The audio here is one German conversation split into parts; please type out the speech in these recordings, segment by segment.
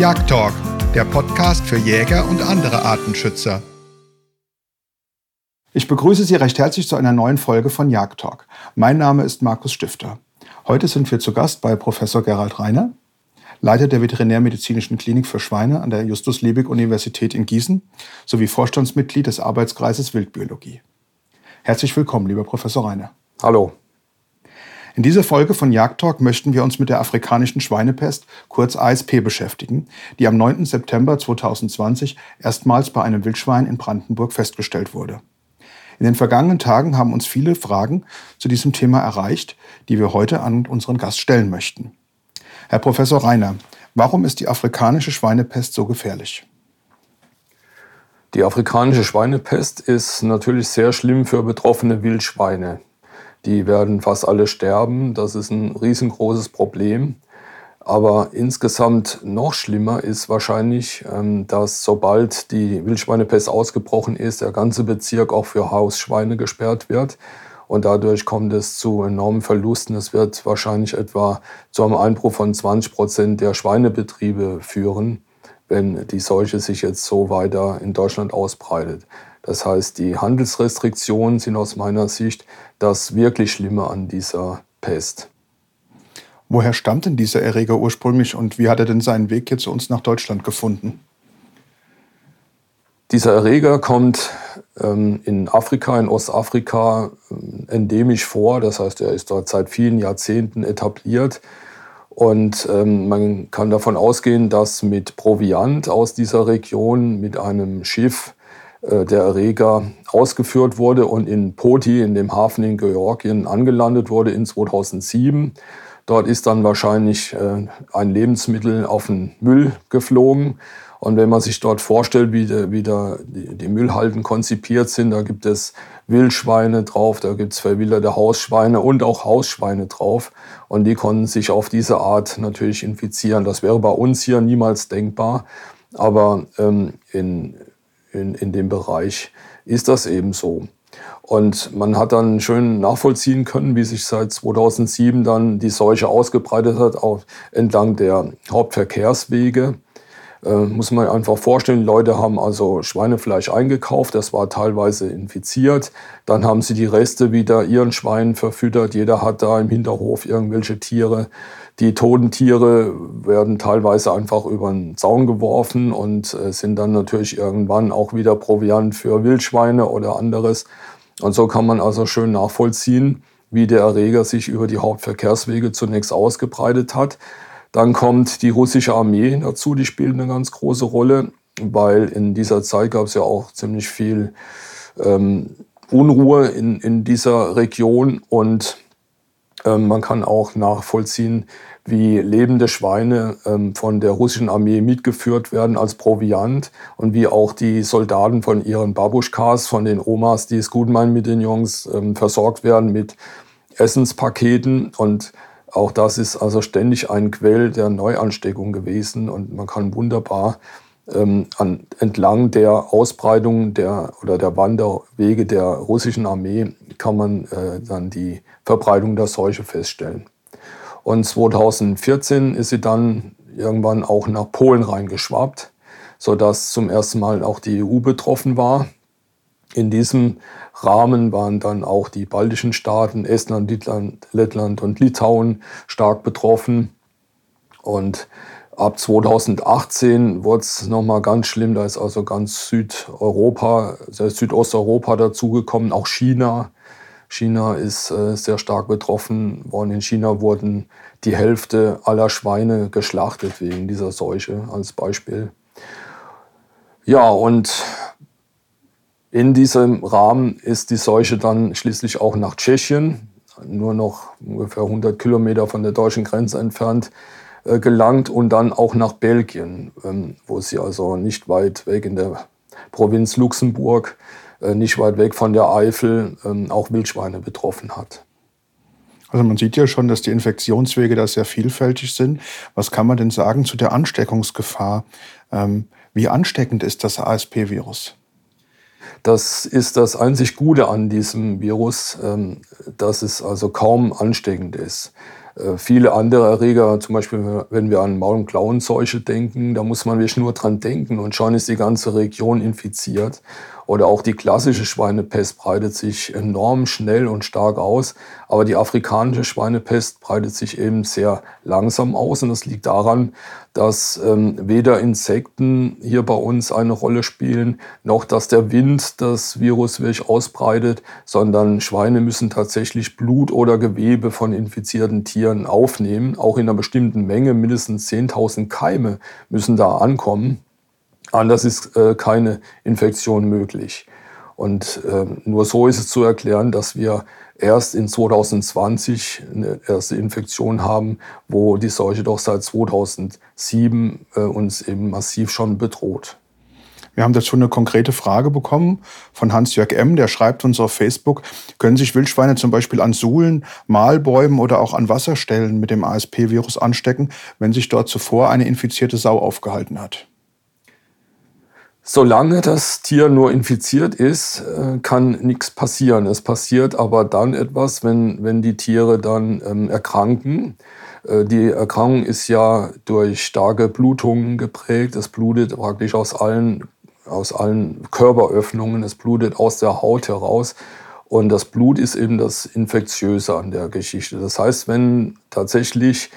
Jagdtalk, der Podcast für Jäger und andere Artenschützer. Ich begrüße Sie recht herzlich zu einer neuen Folge von Jagdtalk. Mein Name ist Markus Stifter. Heute sind wir zu Gast bei Professor Gerald Reiner, Leiter der Veterinärmedizinischen Klinik für Schweine an der Justus-Liebig-Universität in Gießen sowie Vorstandsmitglied des Arbeitskreises Wildbiologie. Herzlich willkommen, lieber Professor Reiner. Hallo. In dieser Folge von Jagdtalk möchten wir uns mit der afrikanischen Schweinepest, kurz ASP, beschäftigen, die am 9. September 2020 erstmals bei einem Wildschwein in Brandenburg festgestellt wurde. In den vergangenen Tagen haben uns viele Fragen zu diesem Thema erreicht, die wir heute an unseren Gast stellen möchten. Herr Professor Reiner, warum ist die afrikanische Schweinepest so gefährlich? Die afrikanische Schweinepest ist natürlich sehr schlimm für betroffene Wildschweine. Die werden fast alle sterben. Das ist ein riesengroßes Problem. Aber insgesamt noch schlimmer ist wahrscheinlich, ähm, dass sobald die Wildschweinepest ausgebrochen ist, der ganze Bezirk auch für Hausschweine gesperrt wird. Und dadurch kommt es zu enormen Verlusten. Es wird wahrscheinlich etwa zu einem Einbruch von 20 Prozent der Schweinebetriebe führen, wenn die Seuche sich jetzt so weiter in Deutschland ausbreitet. Das heißt, die Handelsrestriktionen sind aus meiner Sicht das wirklich Schlimme an dieser Pest. Woher stammt denn dieser Erreger ursprünglich und wie hat er denn seinen Weg hier zu uns nach Deutschland gefunden? Dieser Erreger kommt ähm, in Afrika, in Ostafrika ähm, endemisch vor. Das heißt, er ist dort seit vielen Jahrzehnten etabliert. Und ähm, man kann davon ausgehen, dass mit Proviant aus dieser Region, mit einem Schiff, der Erreger ausgeführt wurde und in Poti, in dem Hafen in Georgien, angelandet wurde in 2007. Dort ist dann wahrscheinlich äh, ein Lebensmittel auf den Müll geflogen. Und wenn man sich dort vorstellt, wie, de, wie die, die, Müllhalden konzipiert sind, da gibt es Wildschweine drauf, da gibt es verwilderte Hausschweine und auch Hausschweine drauf. Und die konnten sich auf diese Art natürlich infizieren. Das wäre bei uns hier niemals denkbar. Aber ähm, in, in, in dem Bereich ist das eben so. Und man hat dann schön nachvollziehen können, wie sich seit 2007 dann die Seuche ausgebreitet hat, auch entlang der Hauptverkehrswege. Äh, muss man einfach vorstellen, Leute haben also Schweinefleisch eingekauft, das war teilweise infiziert. Dann haben sie die Reste wieder ihren Schweinen verfüttert. Jeder hat da im Hinterhof irgendwelche Tiere die toten Tiere werden teilweise einfach über den Zaun geworfen und äh, sind dann natürlich irgendwann auch wieder Proviant für Wildschweine oder anderes. Und so kann man also schön nachvollziehen, wie der Erreger sich über die Hauptverkehrswege zunächst ausgebreitet hat. Dann kommt die russische Armee dazu, die spielt eine ganz große Rolle, weil in dieser Zeit gab es ja auch ziemlich viel ähm, Unruhe in, in dieser Region und ähm, man kann auch nachvollziehen, wie lebende Schweine ähm, von der russischen Armee mitgeführt werden als Proviant und wie auch die Soldaten von ihren Babuschkas, von den Omas, die es gut meinen mit den Jungs, ähm, versorgt werden mit Essenspaketen. Und auch das ist also ständig ein Quell der Neuansteckung gewesen. Und man kann wunderbar ähm, an, entlang der Ausbreitung der, oder der Wanderwege der russischen Armee kann man äh, dann die Verbreitung der Seuche feststellen. Und 2014 ist sie dann irgendwann auch nach Polen reingeschwappt, sodass zum ersten Mal auch die EU betroffen war. In diesem Rahmen waren dann auch die baltischen Staaten, Estland, Lettland, und Litauen stark betroffen. Und ab 2018 wurde es nochmal ganz schlimm. Da ist also ganz Südeuropa, Südosteuropa dazugekommen, auch China. China ist äh, sehr stark betroffen worden. In China wurden die Hälfte aller Schweine geschlachtet wegen dieser Seuche als Beispiel. Ja, und in diesem Rahmen ist die Seuche dann schließlich auch nach Tschechien, nur noch ungefähr 100 Kilometer von der deutschen Grenze entfernt, äh, gelangt und dann auch nach Belgien, ähm, wo sie also nicht weit weg in der Provinz Luxemburg äh, nicht weit weg von der Eifel ähm, auch Wildschweine betroffen hat. Also man sieht ja schon, dass die Infektionswege da sehr vielfältig sind. Was kann man denn sagen zu der Ansteckungsgefahr? Ähm, wie ansteckend ist das ASP-Virus? Das ist das einzig Gute an diesem Virus, ähm, dass es also kaum ansteckend ist. Äh, viele andere Erreger, zum Beispiel wenn wir an Maul- und Klauenseuche denken, da muss man wirklich nur dran denken und schon ist die ganze Region infiziert. Oder auch die klassische Schweinepest breitet sich enorm schnell und stark aus. Aber die afrikanische Schweinepest breitet sich eben sehr langsam aus. Und das liegt daran, dass ähm, weder Insekten hier bei uns eine Rolle spielen, noch dass der Wind das Virus wirklich ausbreitet, sondern Schweine müssen tatsächlich Blut oder Gewebe von infizierten Tieren aufnehmen. Auch in einer bestimmten Menge, mindestens 10.000 Keime müssen da ankommen. Anders ist äh, keine Infektion möglich. Und äh, nur so ist es zu erklären, dass wir erst in 2020 eine erste Infektion haben, wo die Seuche doch seit 2007 äh, uns eben massiv schon bedroht. Wir haben dazu eine konkrete Frage bekommen von Hans-Jörg M., der schreibt uns auf Facebook, können sich Wildschweine zum Beispiel an Suhlen, Mahlbäumen oder auch an Wasserstellen mit dem ASP-Virus anstecken, wenn sich dort zuvor eine infizierte Sau aufgehalten hat? Solange das Tier nur infiziert ist, äh, kann nichts passieren. Es passiert aber dann etwas, wenn, wenn die Tiere dann ähm, erkranken. Äh, die Erkrankung ist ja durch starke Blutungen geprägt. Es blutet praktisch aus allen, aus allen Körperöffnungen, es blutet aus der Haut heraus. Und das Blut ist eben das Infektiöse an der Geschichte. Das heißt, wenn tatsächlich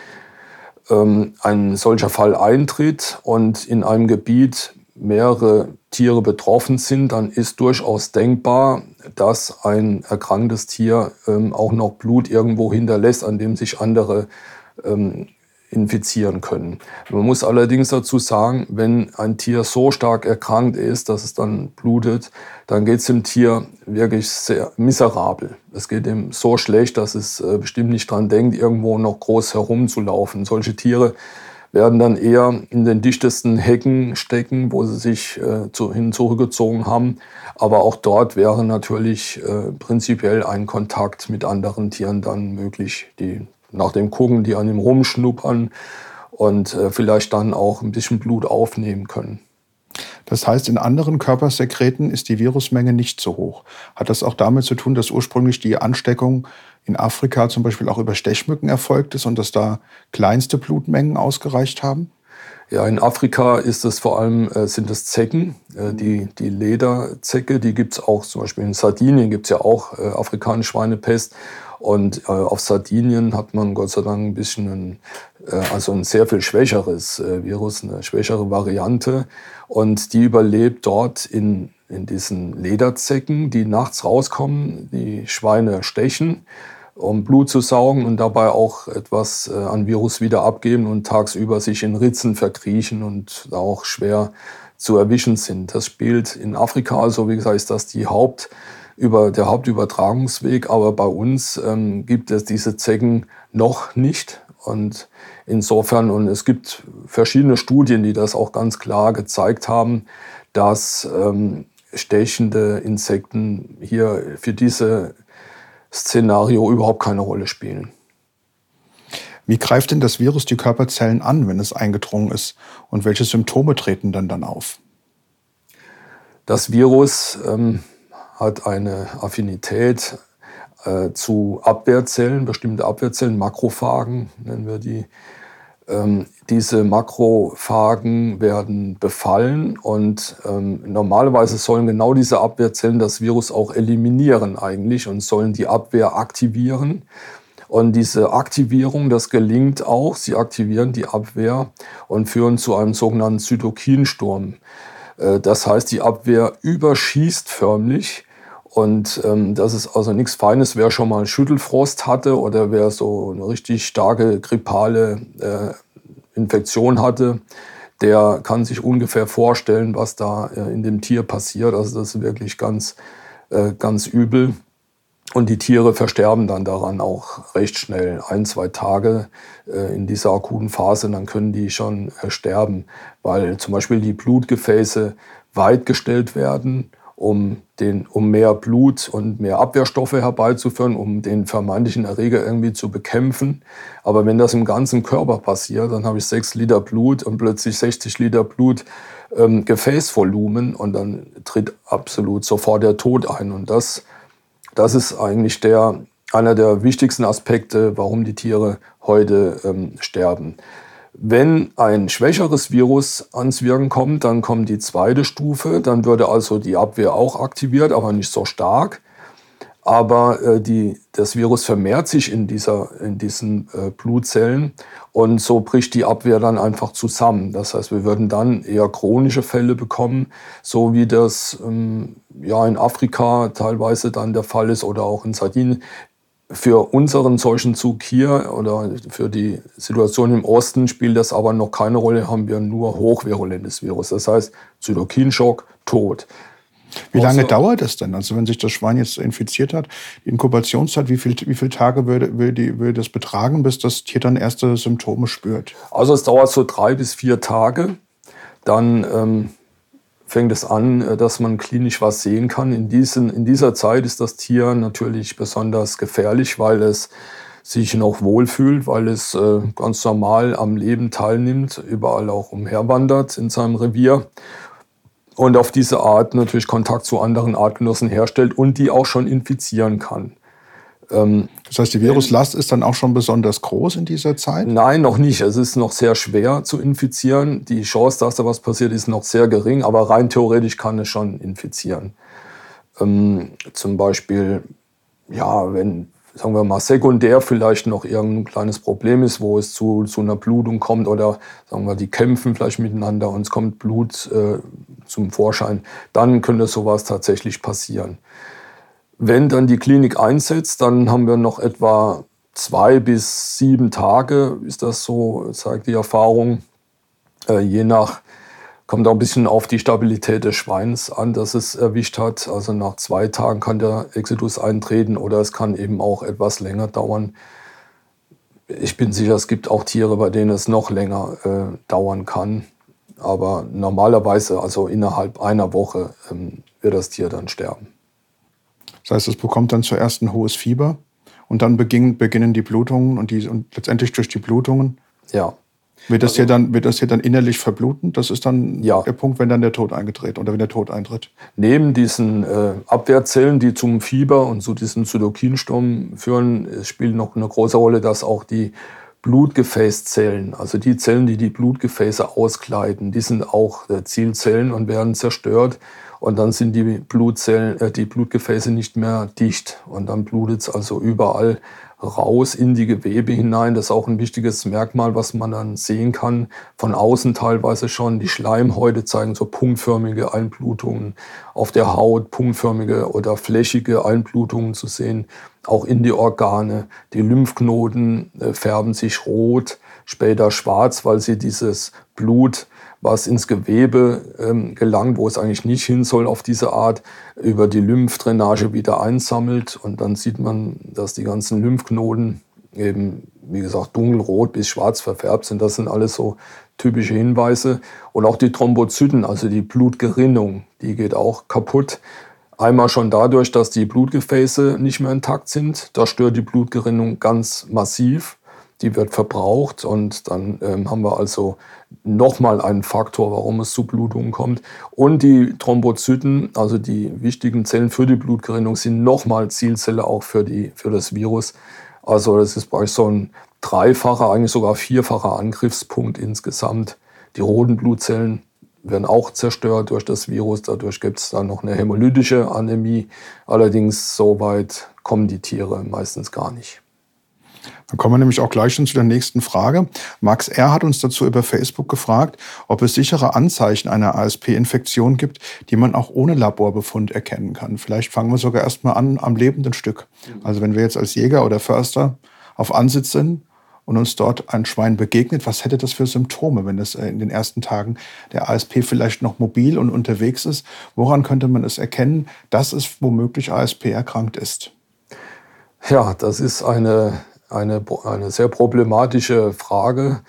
ähm, ein solcher Fall eintritt und in einem Gebiet mehrere Tiere betroffen sind, dann ist durchaus denkbar, dass ein erkranktes Tier ähm, auch noch Blut irgendwo hinterlässt, an dem sich andere ähm, infizieren können. Man muss allerdings dazu sagen, wenn ein Tier so stark erkrankt ist, dass es dann blutet, dann geht es dem Tier wirklich sehr miserabel. Es geht ihm so schlecht, dass es äh, bestimmt nicht dran denkt, irgendwo noch groß herumzulaufen. Solche Tiere werden dann eher in den dichtesten Hecken stecken, wo sie sich äh, zu, hin zurückgezogen haben. Aber auch dort wäre natürlich äh, prinzipiell ein Kontakt mit anderen Tieren dann möglich, die nach dem Gucken, die an ihm rumschnuppern und äh, vielleicht dann auch ein bisschen Blut aufnehmen können. Das heißt, in anderen Körpersekreten ist die Virusmenge nicht so hoch. Hat das auch damit zu tun, dass ursprünglich die Ansteckung in Afrika zum Beispiel auch über Stechmücken erfolgt ist und dass da kleinste Blutmengen ausgereicht haben? Ja, in Afrika ist es vor allem, äh, sind es Zecken. Äh, die, die Lederzecke, die gibt es auch, zum Beispiel in Sardinien gibt es ja auch äh, afrikanische Schweinepest. Und äh, auf Sardinien hat man Gott sei Dank ein bisschen ein, äh, also ein sehr viel schwächeres äh, Virus, eine schwächere Variante. Und die überlebt dort in, in diesen Lederzecken, die nachts rauskommen, die Schweine stechen um Blut zu saugen und dabei auch etwas äh, an Virus wieder abgeben und tagsüber sich in Ritzen verkriechen und auch schwer zu erwischen sind. Das spielt in Afrika, also wie gesagt, ist das die Haupt, über, der Hauptübertragungsweg, aber bei uns ähm, gibt es diese Zecken noch nicht. Und insofern, und es gibt verschiedene Studien, die das auch ganz klar gezeigt haben, dass ähm, stechende Insekten hier für diese Szenario überhaupt keine Rolle spielen. Wie greift denn das Virus die Körperzellen an, wenn es eingedrungen ist? Und welche Symptome treten dann dann auf? Das Virus ähm, hat eine Affinität äh, zu Abwehrzellen, bestimmte Abwehrzellen, Makrophagen nennen wir die. Ähm, diese Makrophagen werden befallen und ähm, normalerweise sollen genau diese Abwehrzellen das Virus auch eliminieren eigentlich und sollen die Abwehr aktivieren. Und diese Aktivierung, das gelingt auch. Sie aktivieren die Abwehr und führen zu einem sogenannten Zytokinsturm. Äh, das heißt, die Abwehr überschießt förmlich und ähm, das ist also nichts Feines, wer schon mal Schüttelfrost hatte oder wer so eine richtig starke grippale äh, Infektion hatte, der kann sich ungefähr vorstellen, was da äh, in dem Tier passiert. Also das ist wirklich ganz, äh, ganz übel. Und die Tiere versterben dann daran auch recht schnell, ein, zwei Tage äh, in dieser akuten Phase, dann können die schon äh, sterben, weil zum Beispiel die Blutgefäße weit gestellt werden um, den, um mehr Blut und mehr Abwehrstoffe herbeizuführen, um den vermeintlichen Erreger irgendwie zu bekämpfen. Aber wenn das im ganzen Körper passiert, dann habe ich sechs Liter Blut und plötzlich 60 Liter Blut ähm, Gefäßvolumen und dann tritt absolut sofort der Tod ein. Und das, das ist eigentlich der einer der wichtigsten Aspekte, warum die Tiere heute ähm, sterben. Wenn ein schwächeres Virus ans Wirken kommt, dann kommt die zweite Stufe. Dann würde also die Abwehr auch aktiviert, aber nicht so stark. Aber äh, die, das Virus vermehrt sich in, dieser, in diesen äh, Blutzellen und so bricht die Abwehr dann einfach zusammen. Das heißt, wir würden dann eher chronische Fälle bekommen, so wie das ähm, ja, in Afrika teilweise dann der Fall ist oder auch in Sardinien. Für unseren Seuchenzug hier oder für die Situation im Osten spielt das aber noch keine Rolle, haben wir nur hochvirulentes Virus. Das heißt, Zytokinschock, Tod. Wie lange so. dauert das denn? Also wenn sich das Schwein jetzt infiziert hat, die Inkubationszeit, wie, viel, wie viele Tage würde, würde, würde das betragen, bis das Tier dann erste Symptome spürt? Also es dauert so drei bis vier Tage. Dann ähm, fängt es an, äh, dass man klinisch was sehen kann. In, diesen, in dieser Zeit ist das Tier natürlich besonders gefährlich, weil es sich noch wohlfühlt, weil es äh, ganz normal am Leben teilnimmt, überall auch umherwandert in seinem Revier und auf diese Art natürlich Kontakt zu anderen Artgenossen herstellt und die auch schon infizieren kann. Ähm, das heißt, die Viruslast ist dann auch schon besonders groß in dieser Zeit? Nein, noch nicht. Es ist noch sehr schwer zu infizieren. Die Chance, dass da was passiert, ist noch sehr gering, aber rein theoretisch kann es schon infizieren. Ähm, zum Beispiel, ja, wenn sagen wir mal, sekundär vielleicht noch irgendein kleines Problem ist, wo es zu, zu einer Blutung kommt oder sagen wir, die kämpfen vielleicht miteinander und es kommt Blut äh, zum Vorschein, dann könnte sowas tatsächlich passieren. Wenn dann die Klinik einsetzt, dann haben wir noch etwa zwei bis sieben Tage, ist das so, zeigt die Erfahrung, äh, je nach Kommt auch ein bisschen auf die Stabilität des Schweins an, das es erwischt hat. Also nach zwei Tagen kann der Exitus eintreten oder es kann eben auch etwas länger dauern. Ich bin sicher, es gibt auch Tiere, bei denen es noch länger äh, dauern kann. Aber normalerweise, also innerhalb einer Woche, ähm, wird das Tier dann sterben. Das heißt, es bekommt dann zuerst ein hohes Fieber und dann beginnen, beginnen die Blutungen und, die, und letztendlich durch die Blutungen ja. Wird das, also, hier dann, wird das hier dann innerlich verbluten? Das ist dann ja. der Punkt, wenn dann der Tod eingetreten oder wenn der Tod eintritt. Neben diesen äh, Abwehrzellen, die zum Fieber und zu diesem Zytokinsturm führen, spielt noch eine große Rolle, dass auch die Blutgefäßzellen, also die Zellen, die die Blutgefäße auskleiden, die sind auch äh, Zielzellen und werden zerstört. Und dann sind die Blutzellen, äh, die Blutgefäße nicht mehr dicht. Und dann blutet es also überall raus in die Gewebe hinein. Das ist auch ein wichtiges Merkmal, was man dann sehen kann. Von außen teilweise schon. Die Schleimhäute zeigen so punktförmige Einblutungen auf der Haut, punktförmige oder flächige Einblutungen zu sehen. Auch in die Organe. Die Lymphknoten äh, färben sich rot, später schwarz, weil sie dieses Blut was ins Gewebe ähm, gelangt, wo es eigentlich nicht hin soll auf diese Art, über die Lymphdrainage wieder einsammelt. Und dann sieht man, dass die ganzen Lymphknoten eben, wie gesagt, dunkelrot bis schwarz verfärbt sind. Das sind alles so typische Hinweise. Und auch die Thrombozyten, also die Blutgerinnung, die geht auch kaputt. Einmal schon dadurch, dass die Blutgefäße nicht mehr intakt sind. Da stört die Blutgerinnung ganz massiv die wird verbraucht und dann ähm, haben wir also nochmal einen Faktor, warum es zu Blutungen kommt. Und die Thrombozyten, also die wichtigen Zellen für die Blutgerinnung, sind nochmal Zielzelle auch für, die, für das Virus. Also das ist bei so ein dreifacher, eigentlich sogar vierfacher Angriffspunkt insgesamt. Die roten Blutzellen werden auch zerstört durch das Virus. Dadurch gibt es dann noch eine hämolytische Anämie. Allerdings so weit kommen die Tiere meistens gar nicht. Dann kommen wir nämlich auch gleich schon zu der nächsten Frage. Max R. hat uns dazu über Facebook gefragt, ob es sichere Anzeichen einer ASP-Infektion gibt, die man auch ohne Laborbefund erkennen kann. Vielleicht fangen wir sogar erstmal an am lebenden Stück. Also wenn wir jetzt als Jäger oder Förster auf Ansitz sind und uns dort ein Schwein begegnet, was hätte das für Symptome, wenn es äh, in den ersten Tagen der ASP vielleicht noch mobil und unterwegs ist? Woran könnte man es erkennen, dass es womöglich ASP erkrankt ist? Ja, das ist eine eine, eine sehr problematische Frage.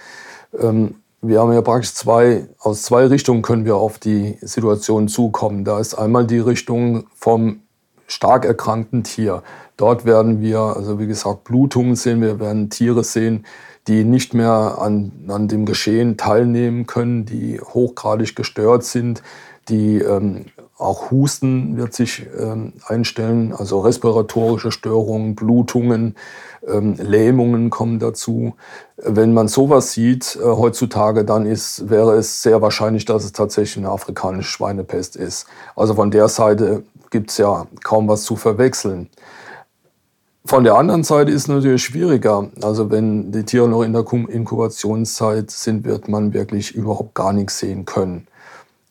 Ähm, wir haben ja praktisch zwei, aus zwei Richtungen können wir auf die Situation zukommen. Da ist einmal die Richtung vom stark erkrankten Tier. Dort werden wir, also wie gesagt, Blutungen sehen, wir werden Tiere sehen, die nicht mehr an, an dem Geschehen teilnehmen können, die hochgradig gestört sind, die ähm, auch Husten wird sich ähm, einstellen, also respiratorische Störungen, Blutungen, ähm, Lähmungen kommen dazu. Wenn man sowas sieht äh, heutzutage, dann ist, wäre es sehr wahrscheinlich, dass es tatsächlich eine afrikanische Schweinepest ist. Also von der Seite gibt es ja kaum was zu verwechseln. Von der anderen Seite ist es natürlich schwieriger. Also wenn die Tiere noch in der Inkubationszeit sind, wird man wirklich überhaupt gar nichts sehen können.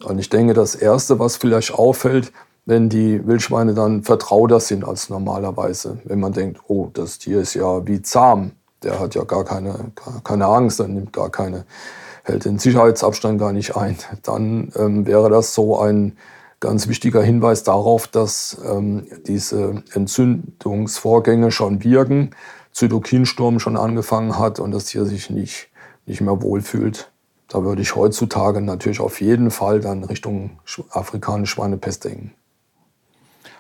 Und ich denke, das Erste, was vielleicht auffällt, wenn die Wildschweine dann vertrauter sind als normalerweise. Wenn man denkt, oh, das Tier ist ja wie zahm, der hat ja gar keine, keine Angst, der nimmt gar keine, hält den Sicherheitsabstand gar nicht ein, dann ähm, wäre das so ein ganz wichtiger Hinweis darauf, dass ähm, diese Entzündungsvorgänge schon wirken, Zytokinsturm schon angefangen hat und das Tier sich nicht, nicht mehr wohlfühlt. Da würde ich heutzutage natürlich auf jeden Fall dann Richtung afrikanische Schweinepest denken.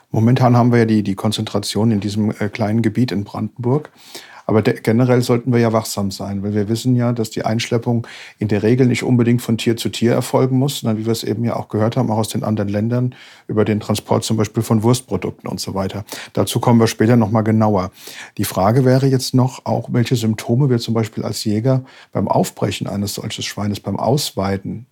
Momentan haben wir ja die, die Konzentration in diesem äh, kleinen Gebiet in Brandenburg. Aber generell sollten wir ja wachsam sein, weil wir wissen ja, dass die Einschleppung in der Regel nicht unbedingt von Tier zu Tier erfolgen muss, sondern wie wir es eben ja auch gehört haben, auch aus den anderen Ländern, über den Transport zum Beispiel von Wurstprodukten und so weiter. Dazu kommen wir später nochmal genauer. Die Frage wäre jetzt noch auch, welche Symptome wir zum Beispiel als Jäger beim Aufbrechen eines solches Schweines, beim Ausweiden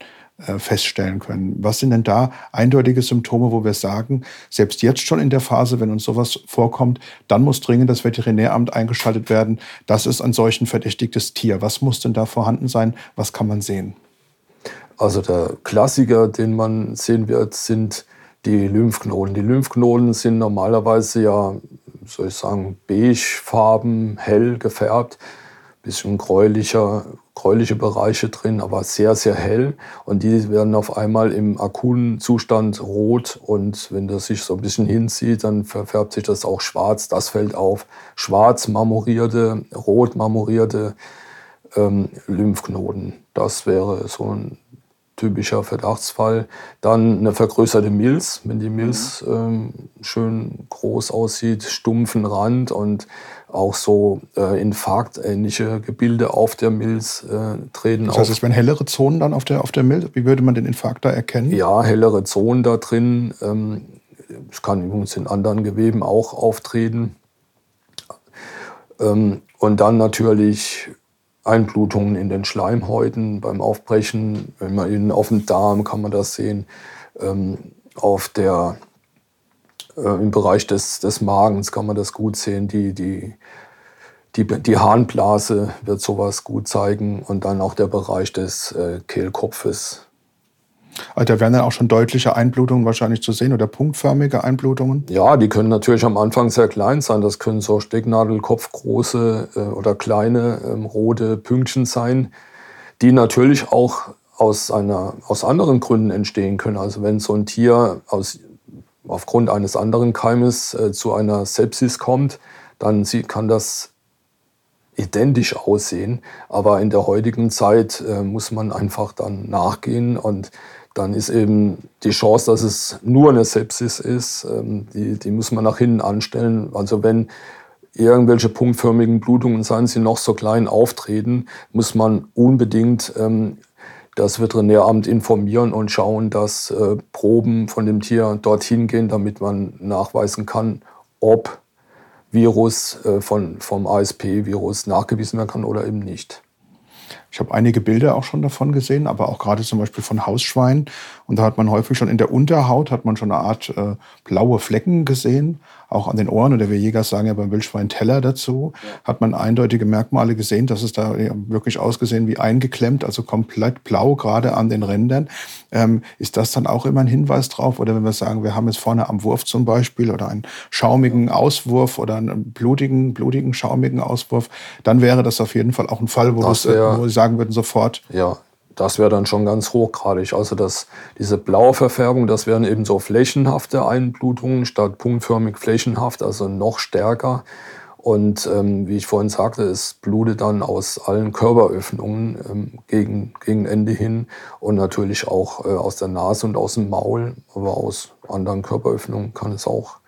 feststellen können. Was sind denn da eindeutige Symptome, wo wir sagen, selbst jetzt schon in der Phase, wenn uns sowas vorkommt, dann muss dringend das Veterinäramt eingeschaltet werden. Das ist ein solchen verdächtigtes Tier. Was muss denn da vorhanden sein? Was kann man sehen? Also der Klassiker, den man sehen wird, sind die Lymphknoten. Die Lymphknoten sind normalerweise ja, soll ich sagen, beigefarben, hell gefärbt bisschen gräulicher, gräuliche Bereiche drin, aber sehr, sehr hell. Und die werden auf einmal im akuten Zustand rot. Und wenn das sich so ein bisschen hinzieht, dann verfärbt sich das auch schwarz. Das fällt auf. Schwarz marmorierte, rot marmorierte ähm, Lymphknoten. Das wäre so ein typischer Verdachtsfall. Dann eine vergrößerte Milz, wenn die Milz mhm. ähm, schön groß aussieht, stumpfen Rand und auch so äh, infarktähnliche Gebilde auf der Milz äh, treten. Das heißt, es wären hellere Zonen dann auf der, auf der Milz? Wie würde man den Infarkt da erkennen? Ja, hellere Zonen da drin. Ähm, es kann übrigens in anderen Geweben auch auftreten. Ähm, und dann natürlich Einblutungen in den Schleimhäuten beim Aufbrechen. Wenn man ihn auf dem Darm kann man das sehen. Ähm, auf der äh, Im Bereich des, des Magens kann man das gut sehen. Die, die, die, die Harnblase wird sowas gut zeigen und dann auch der Bereich des äh, Kehlkopfes. Also da werden dann auch schon deutliche Einblutungen wahrscheinlich zu sehen oder punktförmige Einblutungen? Ja, die können natürlich am Anfang sehr klein sein. Das können so Stecknadelkopfgroße äh, oder kleine ähm, rote Pünktchen sein, die natürlich auch aus, einer, aus anderen Gründen entstehen können. Also wenn so ein Tier aus aufgrund eines anderen Keimes äh, zu einer Sepsis kommt, dann kann das identisch aussehen. Aber in der heutigen Zeit äh, muss man einfach dann nachgehen und dann ist eben die Chance, dass es nur eine Sepsis ist, ähm, die, die muss man nach hinten anstellen. Also wenn irgendwelche punktförmigen Blutungen, seien sie noch so klein, auftreten, muss man unbedingt ähm, das Veterinäramt informieren und schauen, dass äh, Proben von dem Tier dorthin gehen, damit man nachweisen kann, ob Virus äh, von, vom ASP-Virus nachgewiesen werden kann oder eben nicht. Ich habe einige Bilder auch schon davon gesehen, aber auch gerade zum Beispiel von Hausschweinen. Und da hat man häufig schon in der Unterhaut hat man schon eine Art äh, blaue Flecken gesehen auch an den Ohren, oder wir Jäger sagen ja beim Wildschwein Teller dazu, ja. hat man eindeutige Merkmale gesehen, dass es da wirklich ausgesehen wie eingeklemmt, also komplett blau, gerade an den Rändern. Ähm, ist das dann auch immer ein Hinweis drauf? Oder wenn wir sagen, wir haben jetzt vorne am Wurf zum Beispiel oder einen schaumigen Auswurf oder einen blutigen, blutigen, schaumigen Auswurf, dann wäre das auf jeden Fall auch ein Fall, wo, wär, wo Sie sagen würden, sofort. Ja, das wäre dann schon ganz hochgradig. Also das, diese blaue Verfärbung, das wären eben so flächenhafte Einblutungen statt punktförmig flächenhaft, also noch stärker. Und ähm, wie ich vorhin sagte, es blutet dann aus allen Körperöffnungen ähm, gegen, gegen Ende hin und natürlich auch äh, aus der Nase und aus dem Maul, aber aus anderen Körperöffnungen kann es auch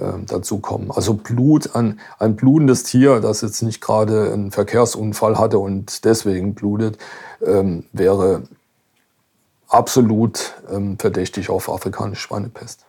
ähm, dazu kommen. Also Blut, ein, ein blutendes Tier, das jetzt nicht gerade einen Verkehrsunfall hatte und deswegen blutet, ähm, wäre absolut ähm, verdächtig auf afrikanische Schweinepest.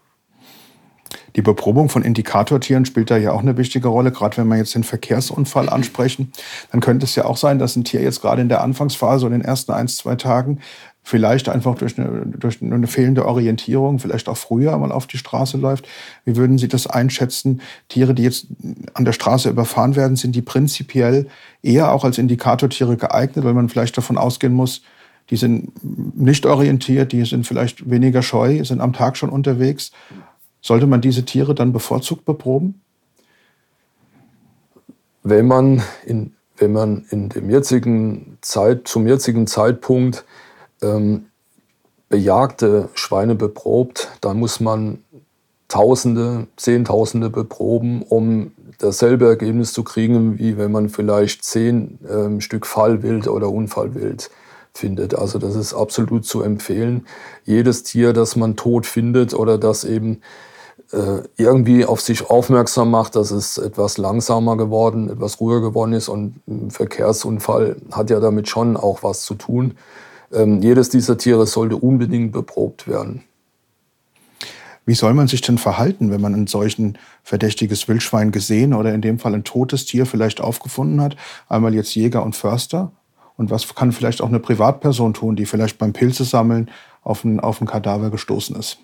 Die Beprobung von Indikatortieren spielt da ja auch eine wichtige Rolle, gerade wenn wir jetzt den Verkehrsunfall ansprechen. Dann könnte es ja auch sein, dass ein Tier jetzt gerade in der Anfangsphase und in den ersten ein, zwei Tagen vielleicht einfach durch eine, durch eine fehlende Orientierung, vielleicht auch früher mal auf die Straße läuft. Wie würden Sie das einschätzen? Tiere, die jetzt an der Straße überfahren werden, sind die prinzipiell eher auch als Indikatortiere geeignet, weil man vielleicht davon ausgehen muss, die sind nicht orientiert, die sind vielleicht weniger scheu, sind am Tag schon unterwegs. Sollte man diese Tiere dann bevorzugt beproben? Wenn man in, wenn man in dem jetzigen Zeit, zum jetzigen Zeitpunkt ähm, bejagte Schweine beprobt, dann muss man Tausende, Zehntausende beproben, um dasselbe Ergebnis zu kriegen, wie wenn man vielleicht zehn ähm, Stück Fallwild oder Unfallwild findet. Also das ist absolut zu empfehlen. Jedes Tier, das man tot findet oder das eben äh, irgendwie auf sich aufmerksam macht, dass es etwas langsamer geworden, etwas ruhiger geworden ist und ein Verkehrsunfall hat ja damit schon auch was zu tun. Ähm, jedes dieser Tiere sollte unbedingt beprobt werden. Wie soll man sich denn verhalten, wenn man ein solchen verdächtiges Wildschwein gesehen oder in dem Fall ein totes Tier vielleicht aufgefunden hat? Einmal jetzt Jäger und Förster. Und was kann vielleicht auch eine Privatperson tun, die vielleicht beim Pilzesammeln auf ein, auf ein Kadaver gestoßen ist?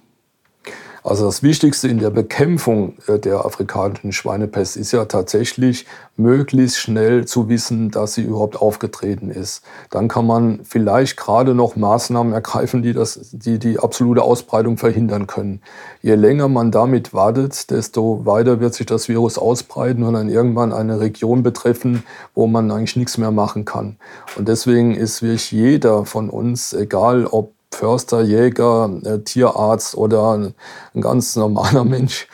Also das Wichtigste in der Bekämpfung äh, der afrikanischen Schweinepest ist ja tatsächlich, möglichst schnell zu wissen, dass sie überhaupt aufgetreten ist. Dann kann man vielleicht gerade noch Maßnahmen ergreifen, die, das, die die absolute Ausbreitung verhindern können. Je länger man damit wartet, desto weiter wird sich das Virus ausbreiten und dann irgendwann eine Region betreffen, wo man eigentlich nichts mehr machen kann. Und deswegen ist wirklich jeder von uns, egal ob Förster, Jäger, äh, Tierarzt oder ein ganz normaler Mensch,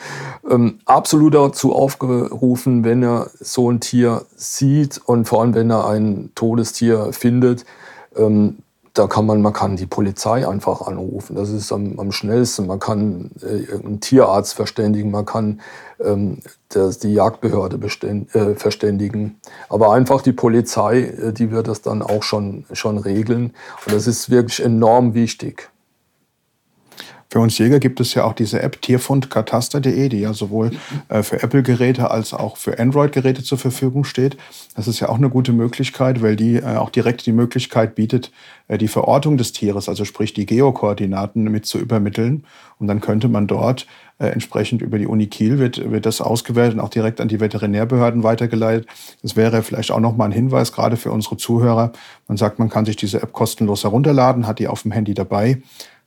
ähm, absolut dazu aufgerufen, wenn er so ein Tier sieht und vor allem, wenn er ein totes Tier findet, ähm, da kann man, man kann die Polizei einfach anrufen. Das ist am, am schnellsten. Man kann äh, einen Tierarzt verständigen, man kann ähm, das, die Jagdbehörde beständ, äh, verständigen. Aber einfach die Polizei, äh, die wird das dann auch schon, schon regeln. Und das ist wirklich enorm wichtig. Für uns Jäger gibt es ja auch diese App tierfundkataster.de, die ja sowohl äh, für Apple-Geräte als auch für Android-Geräte zur Verfügung steht. Das ist ja auch eine gute Möglichkeit, weil die äh, auch direkt die Möglichkeit bietet, äh, die Verortung des Tieres, also sprich die Geokoordinaten mit zu übermitteln. Und dann könnte man dort äh, entsprechend über die Uni Kiel wird, wird das ausgewertet und auch direkt an die Veterinärbehörden weitergeleitet. Das wäre vielleicht auch nochmal ein Hinweis, gerade für unsere Zuhörer. Man sagt, man kann sich diese App kostenlos herunterladen, hat die auf dem Handy dabei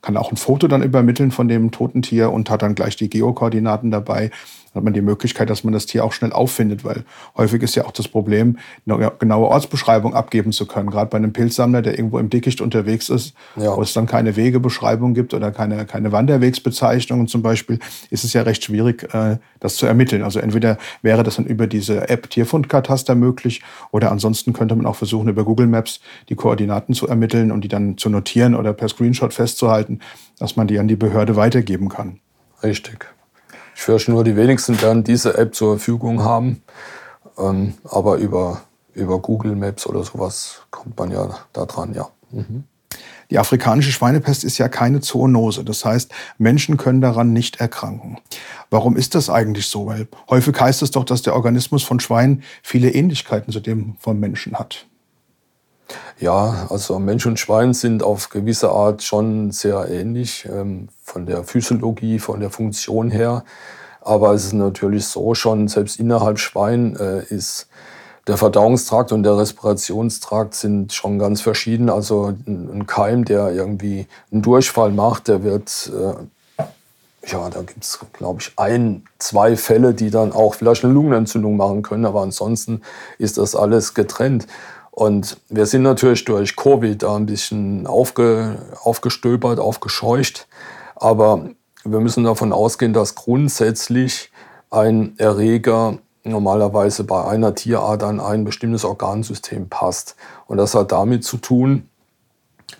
kann auch ein Foto dann übermitteln von dem toten Tier und hat dann gleich die Geokoordinaten dabei hat man die Möglichkeit, dass man das Tier auch schnell auffindet, weil häufig ist ja auch das Problem, eine genaue Ortsbeschreibung abgeben zu können. Gerade bei einem Pilzsammler, der irgendwo im Dickicht unterwegs ist, ja. wo es dann keine Wegebeschreibung gibt oder keine, keine Wanderwegsbezeichnungen zum Beispiel, ist es ja recht schwierig, äh, das zu ermitteln. Also entweder wäre das dann über diese App Tierfundkataster möglich oder ansonsten könnte man auch versuchen, über Google Maps die Koordinaten zu ermitteln und die dann zu notieren oder per Screenshot festzuhalten, dass man die an die Behörde weitergeben kann. Richtig. Ich fürchte nur, die wenigsten werden diese App zur Verfügung haben. Ähm, aber über, über Google Maps oder sowas kommt man ja da dran, ja. Mhm. Die afrikanische Schweinepest ist ja keine Zoonose. Das heißt, Menschen können daran nicht erkranken. Warum ist das eigentlich so? Weil häufig heißt es doch, dass der Organismus von Schweinen viele Ähnlichkeiten zu dem von Menschen hat. Ja, also Mensch und Schwein sind auf gewisse Art schon sehr ähnlich, ähm, von der Physiologie, von der Funktion her. Aber es ist natürlich so schon, selbst innerhalb Schwein äh, ist der Verdauungstrakt und der Respirationstrakt sind schon ganz verschieden. Also ein Keim, der irgendwie einen Durchfall macht, der wird, äh, ja, da gibt es, glaube ich, ein, zwei Fälle, die dann auch vielleicht eine Lungenentzündung machen können. Aber ansonsten ist das alles getrennt. Und wir sind natürlich durch Covid da ein bisschen aufge, aufgestöbert, aufgescheucht. Aber wir müssen davon ausgehen, dass grundsätzlich ein Erreger normalerweise bei einer Tierart an ein bestimmtes Organsystem passt. Und das hat damit zu tun,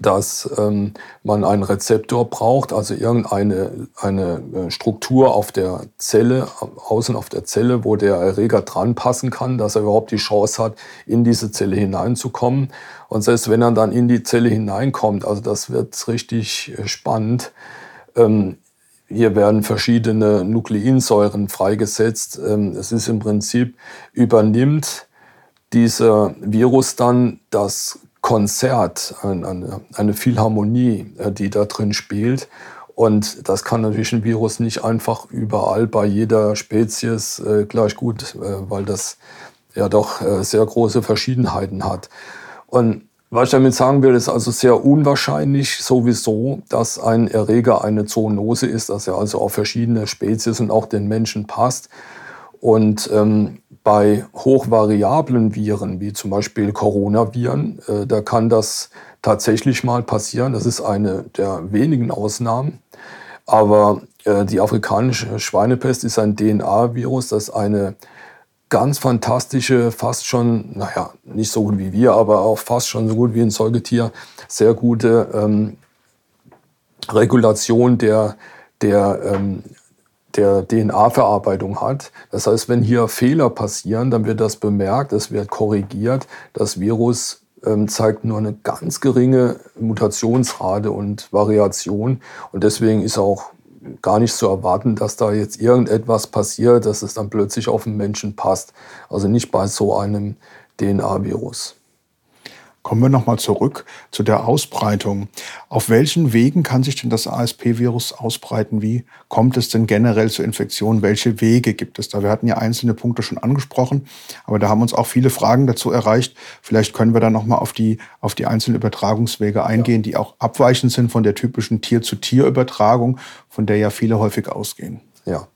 dass ähm, man einen Rezeptor braucht, also irgendeine eine äh, Struktur auf der Zelle, außen auf der Zelle, wo der Erreger dran passen kann, dass er überhaupt die Chance hat, in diese Zelle hineinzukommen. Und selbst wenn er dann in die Zelle hineinkommt, also das wird richtig äh, spannend, ähm, hier werden verschiedene Nukleinsäuren freigesetzt. Ähm, es ist im Prinzip, übernimmt dieser Virus dann das Konzert, eine, eine Philharmonie, äh, die da drin spielt. Und das kann natürlich ein Virus nicht einfach überall bei jeder Spezies äh, gleich gut, äh, weil das ja doch äh, sehr große Verschiedenheiten hat. Und was ich damit sagen will, ist also sehr unwahrscheinlich sowieso, dass ein Erreger eine Zoonose ist, dass er also auf verschiedene Spezies und auch den Menschen passt. Und ähm, bei hochvariablen Viren, wie zum Beispiel Coronaviren, äh, da kann das tatsächlich mal passieren. Das ist eine der wenigen Ausnahmen. Aber äh, die afrikanische Schweinepest ist ein DNA-Virus, das eine ganz fantastische, fast schon, naja, nicht so gut wie wir, aber auch fast schon so gut wie ein Säugetier, sehr gute ähm, Regulation der, der ähm, der DNA-Verarbeitung hat. Das heißt, wenn hier Fehler passieren, dann wird das bemerkt, es wird korrigiert. Das Virus ähm, zeigt nur eine ganz geringe Mutationsrate und Variation. Und deswegen ist auch gar nicht zu erwarten, dass da jetzt irgendetwas passiert, dass es dann plötzlich auf den Menschen passt. Also nicht bei so einem DNA-Virus. Kommen wir nochmal zurück zu der Ausbreitung. Auf welchen Wegen kann sich denn das ASP-Virus ausbreiten? Wie kommt es denn generell zur Infektion? Welche Wege gibt es da? Wir hatten ja einzelne Punkte schon angesprochen, aber da haben uns auch viele Fragen dazu erreicht. Vielleicht können wir da nochmal auf die, auf die einzelnen Übertragungswege eingehen, die auch abweichend sind von der typischen Tier-zu-Tier-Übertragung, von der ja viele häufig ausgehen. Ja.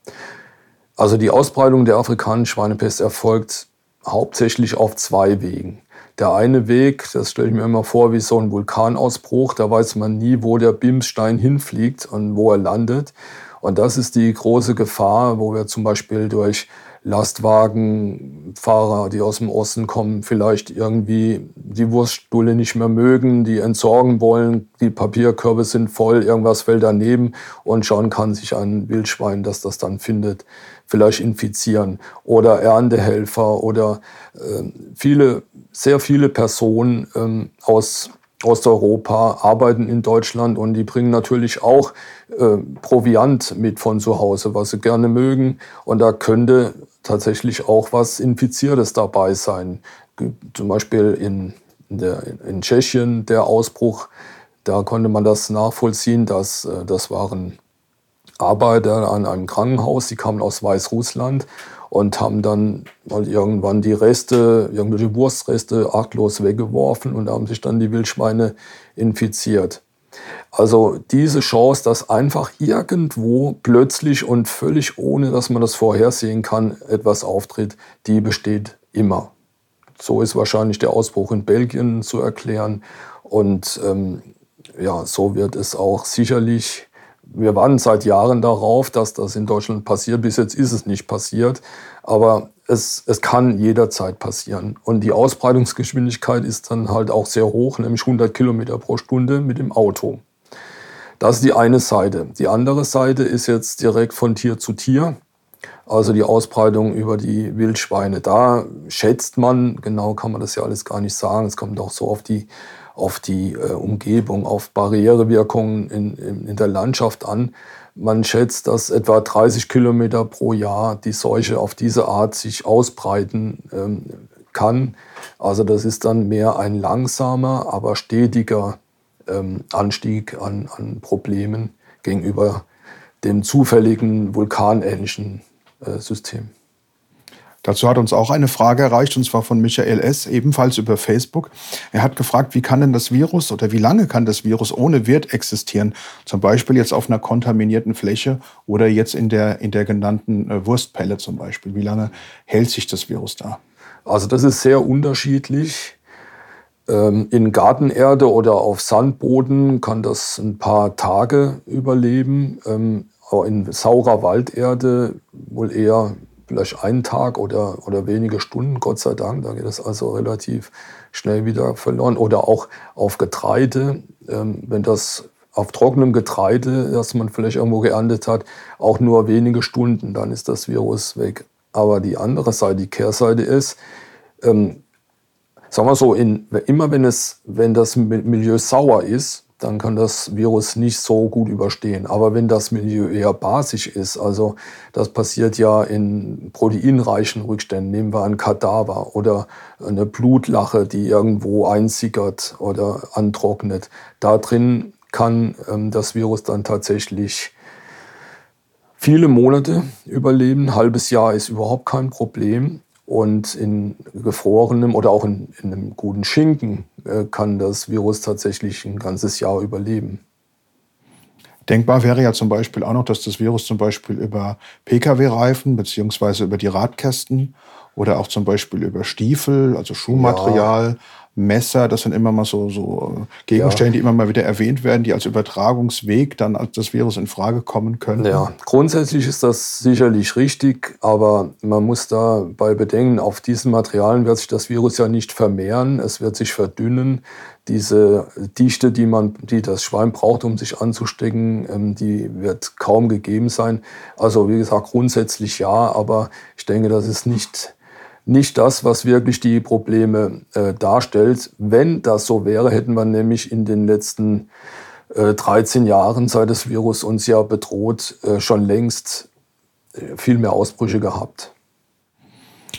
Also die Ausbreitung der afrikanischen Schweinepest erfolgt hauptsächlich auf zwei Wegen. Der eine Weg, das stelle ich mir immer vor wie so ein Vulkanausbruch, da weiß man nie, wo der Bimsstein hinfliegt und wo er landet. Und das ist die große Gefahr, wo wir zum Beispiel durch Lastwagenfahrer, die aus dem Osten kommen, vielleicht irgendwie die Wurststulle nicht mehr mögen, die entsorgen wollen, die Papierkörbe sind voll, irgendwas fällt daneben und schon kann sich ein Wildschwein, das das dann findet, vielleicht infizieren. Oder Erntehelfer oder äh, viele sehr viele Personen ähm, aus Osteuropa arbeiten in Deutschland und die bringen natürlich auch äh, Proviant mit von zu Hause, was sie gerne mögen. Und da könnte tatsächlich auch was Infiziertes dabei sein. Zum Beispiel in, in, der, in Tschechien der Ausbruch, da konnte man das nachvollziehen, dass äh, das waren Arbeiter an einem Krankenhaus, die kamen aus Weißrussland und haben dann mal irgendwann die Reste, irgendwelche Wurstreste achtlos weggeworfen und haben sich dann die Wildschweine infiziert. Also diese Chance, dass einfach irgendwo plötzlich und völlig ohne, dass man das vorhersehen kann, etwas auftritt, die besteht immer. So ist wahrscheinlich der Ausbruch in Belgien zu erklären. Und ähm, ja, so wird es auch sicherlich wir warten seit Jahren darauf, dass das in Deutschland passiert. Bis jetzt ist es nicht passiert. Aber es, es kann jederzeit passieren. Und die Ausbreitungsgeschwindigkeit ist dann halt auch sehr hoch, nämlich 100 Kilometer pro Stunde mit dem Auto. Das ist die eine Seite. Die andere Seite ist jetzt direkt von Tier zu Tier. Also die Ausbreitung über die Wildschweine. Da schätzt man, genau kann man das ja alles gar nicht sagen. Es kommt auch so auf die auf die äh, Umgebung, auf Barrierewirkungen in, in, in, der Landschaft an. Man schätzt, dass etwa 30 Kilometer pro Jahr die Seuche auf diese Art sich ausbreiten ähm, kann. Also das ist dann mehr ein langsamer, aber stetiger ähm, Anstieg an, an Problemen gegenüber dem zufälligen vulkanähnlichen äh, System. Dazu hat uns auch eine Frage erreicht, und zwar von Michael S., ebenfalls über Facebook. Er hat gefragt, wie kann denn das Virus oder wie lange kann das Virus ohne Wirt existieren? Zum Beispiel jetzt auf einer kontaminierten Fläche oder jetzt in der, in der genannten äh, Wurstpelle zum Beispiel. Wie lange hält sich das Virus da? Also das ist sehr unterschiedlich. Ähm, in Gartenerde oder auf Sandboden kann das ein paar Tage überleben. Ähm, in saurer Walderde wohl eher vielleicht einen Tag oder, oder wenige Stunden, Gott sei Dank. Da geht es also relativ schnell wieder verloren. Oder auch auf Getreide, ähm, wenn das auf trockenem Getreide, das man vielleicht irgendwo geerntet hat, auch nur wenige Stunden, dann ist das Virus weg. Aber die andere Seite, die Kehrseite ist, ähm, sagen wir so, in, immer wenn, es, wenn das Milieu sauer ist, dann kann das Virus nicht so gut überstehen. Aber wenn das Milieu eher basisch ist, also das passiert ja in proteinreichen Rückständen, nehmen wir ein Kadaver oder eine Blutlache, die irgendwo einsickert oder antrocknet, da drin kann ähm, das Virus dann tatsächlich viele Monate überleben. Ein halbes Jahr ist überhaupt kein Problem. Und in gefrorenem oder auch in, in einem guten Schinken äh, kann das Virus tatsächlich ein ganzes Jahr überleben. Denkbar wäre ja zum Beispiel auch noch, dass das Virus zum Beispiel über Pkw-Reifen beziehungsweise über die Radkästen oder auch zum Beispiel über Stiefel, also Schuhmaterial, ja. Messer, das sind immer mal so, so äh, Gegenstände, ja. die immer mal wieder erwähnt werden, die als Übertragungsweg dann als das Virus in Frage kommen können. Ja, grundsätzlich ist das sicherlich richtig, aber man muss dabei bedenken, auf diesen Materialien wird sich das Virus ja nicht vermehren, es wird sich verdünnen. Diese Dichte, die, man, die das Schwein braucht, um sich anzustecken, ähm, die wird kaum gegeben sein. Also wie gesagt, grundsätzlich ja, aber ich denke, das ist nicht nicht das, was wirklich die Probleme äh, darstellt. Wenn das so wäre, hätten wir nämlich in den letzten äh, 13 Jahren, seit das Virus uns ja bedroht, äh, schon längst äh, viel mehr Ausbrüche gehabt.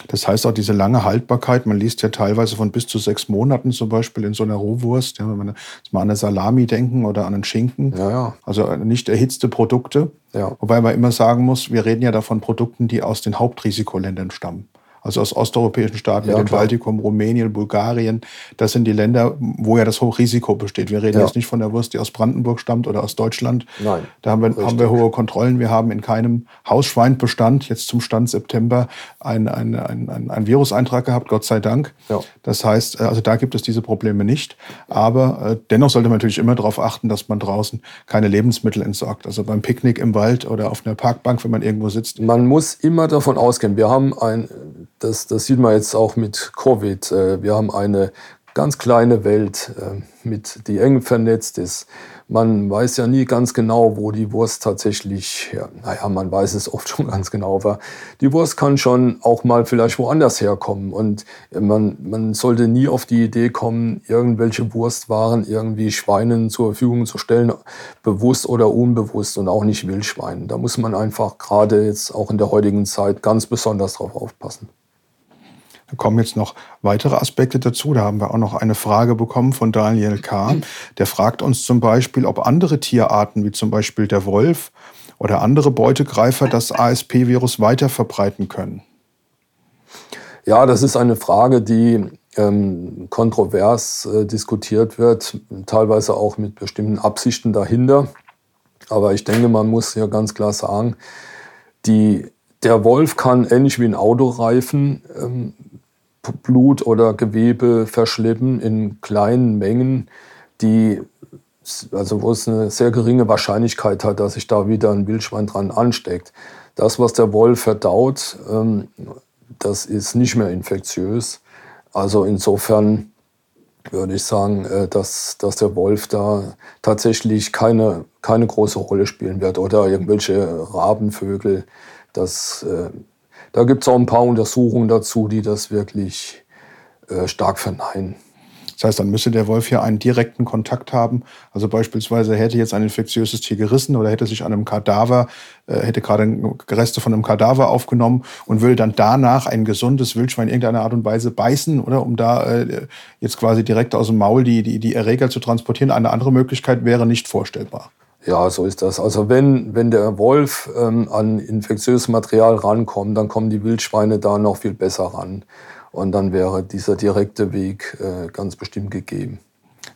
Das heißt auch diese lange Haltbarkeit, man liest ja teilweise von bis zu sechs Monaten zum Beispiel in so einer Rohwurst, ja, wenn wir mal an eine Salami denken oder an einen Schinken, ja, ja. also nicht erhitzte Produkte. Wobei man immer sagen muss, wir reden ja davon Produkten, die aus den Hauptrisikoländern stammen also aus osteuropäischen Staaten, ja, dem Baltikum, Rumänien, Bulgarien. Das sind die Länder, wo ja das Hochrisiko besteht. Wir reden ja. jetzt nicht von der Wurst, die aus Brandenburg stammt oder aus Deutschland. Nein. Da haben wir, haben wir hohe Kontrollen. Wir haben in keinem Hausschweinbestand, jetzt zum Stand September, einen ein, ein, ein Viruseintrag gehabt, Gott sei Dank. Ja. Das heißt, äh, also da gibt es diese Probleme nicht. Aber äh, dennoch sollte man natürlich immer darauf achten, dass man draußen keine Lebensmittel entsorgt. Also beim Picknick im Wald oder auf einer Parkbank, wenn man irgendwo sitzt. Man muss immer davon ausgehen, wir haben ein das, das sieht man jetzt auch mit Covid. Äh, wir haben eine ganz kleine Welt, äh, mit, die eng vernetzt ist. Man weiß ja nie ganz genau, wo die Wurst tatsächlich, ja, naja, man weiß es oft schon ganz genau, aber die Wurst kann schon auch mal vielleicht woanders herkommen. Und man, man sollte nie auf die Idee kommen, irgendwelche Wurstwaren irgendwie Schweinen zur Verfügung zu stellen, bewusst oder unbewusst und auch nicht Wildschweinen. Da muss man einfach gerade jetzt auch in der heutigen Zeit ganz besonders drauf aufpassen. Da kommen jetzt noch weitere Aspekte dazu. Da haben wir auch noch eine Frage bekommen von Daniel K. Der fragt uns zum Beispiel, ob andere Tierarten, wie zum Beispiel der Wolf oder andere Beutegreifer, das ASP-Virus weiter verbreiten können. Ja, das ist eine Frage, die ähm, kontrovers äh, diskutiert wird, teilweise auch mit bestimmten Absichten dahinter. Aber ich denke, man muss ja ganz klar sagen, die, der Wolf kann ähnlich wie ein Autoreifen ähm, Blut oder Gewebe verschleppen in kleinen Mengen, die also wo es eine sehr geringe Wahrscheinlichkeit hat, dass sich da wieder ein Wildschwein dran ansteckt. Das, was der Wolf verdaut, ähm, das ist nicht mehr infektiös. Also insofern würde ich sagen, äh, dass, dass der Wolf da tatsächlich keine, keine große Rolle spielen wird oder irgendwelche Rabenvögel. Das äh, da gibt es auch ein paar Untersuchungen dazu, die das wirklich äh, stark verneinen. Das heißt, dann müsste der Wolf ja einen direkten Kontakt haben. Also beispielsweise hätte jetzt ein infektiöses Tier gerissen oder hätte sich an einem Kadaver, äh, hätte gerade Reste von einem Kadaver aufgenommen und würde dann danach ein gesundes Wildschwein in irgendeiner Art und Weise beißen, oder um da äh, jetzt quasi direkt aus dem Maul die, die, die Erreger zu transportieren. Eine andere Möglichkeit wäre nicht vorstellbar. Ja, so ist das. Also wenn, wenn der Wolf ähm, an infektiöses Material rankommt, dann kommen die Wildschweine da noch viel besser ran. Und dann wäre dieser direkte Weg äh, ganz bestimmt gegeben.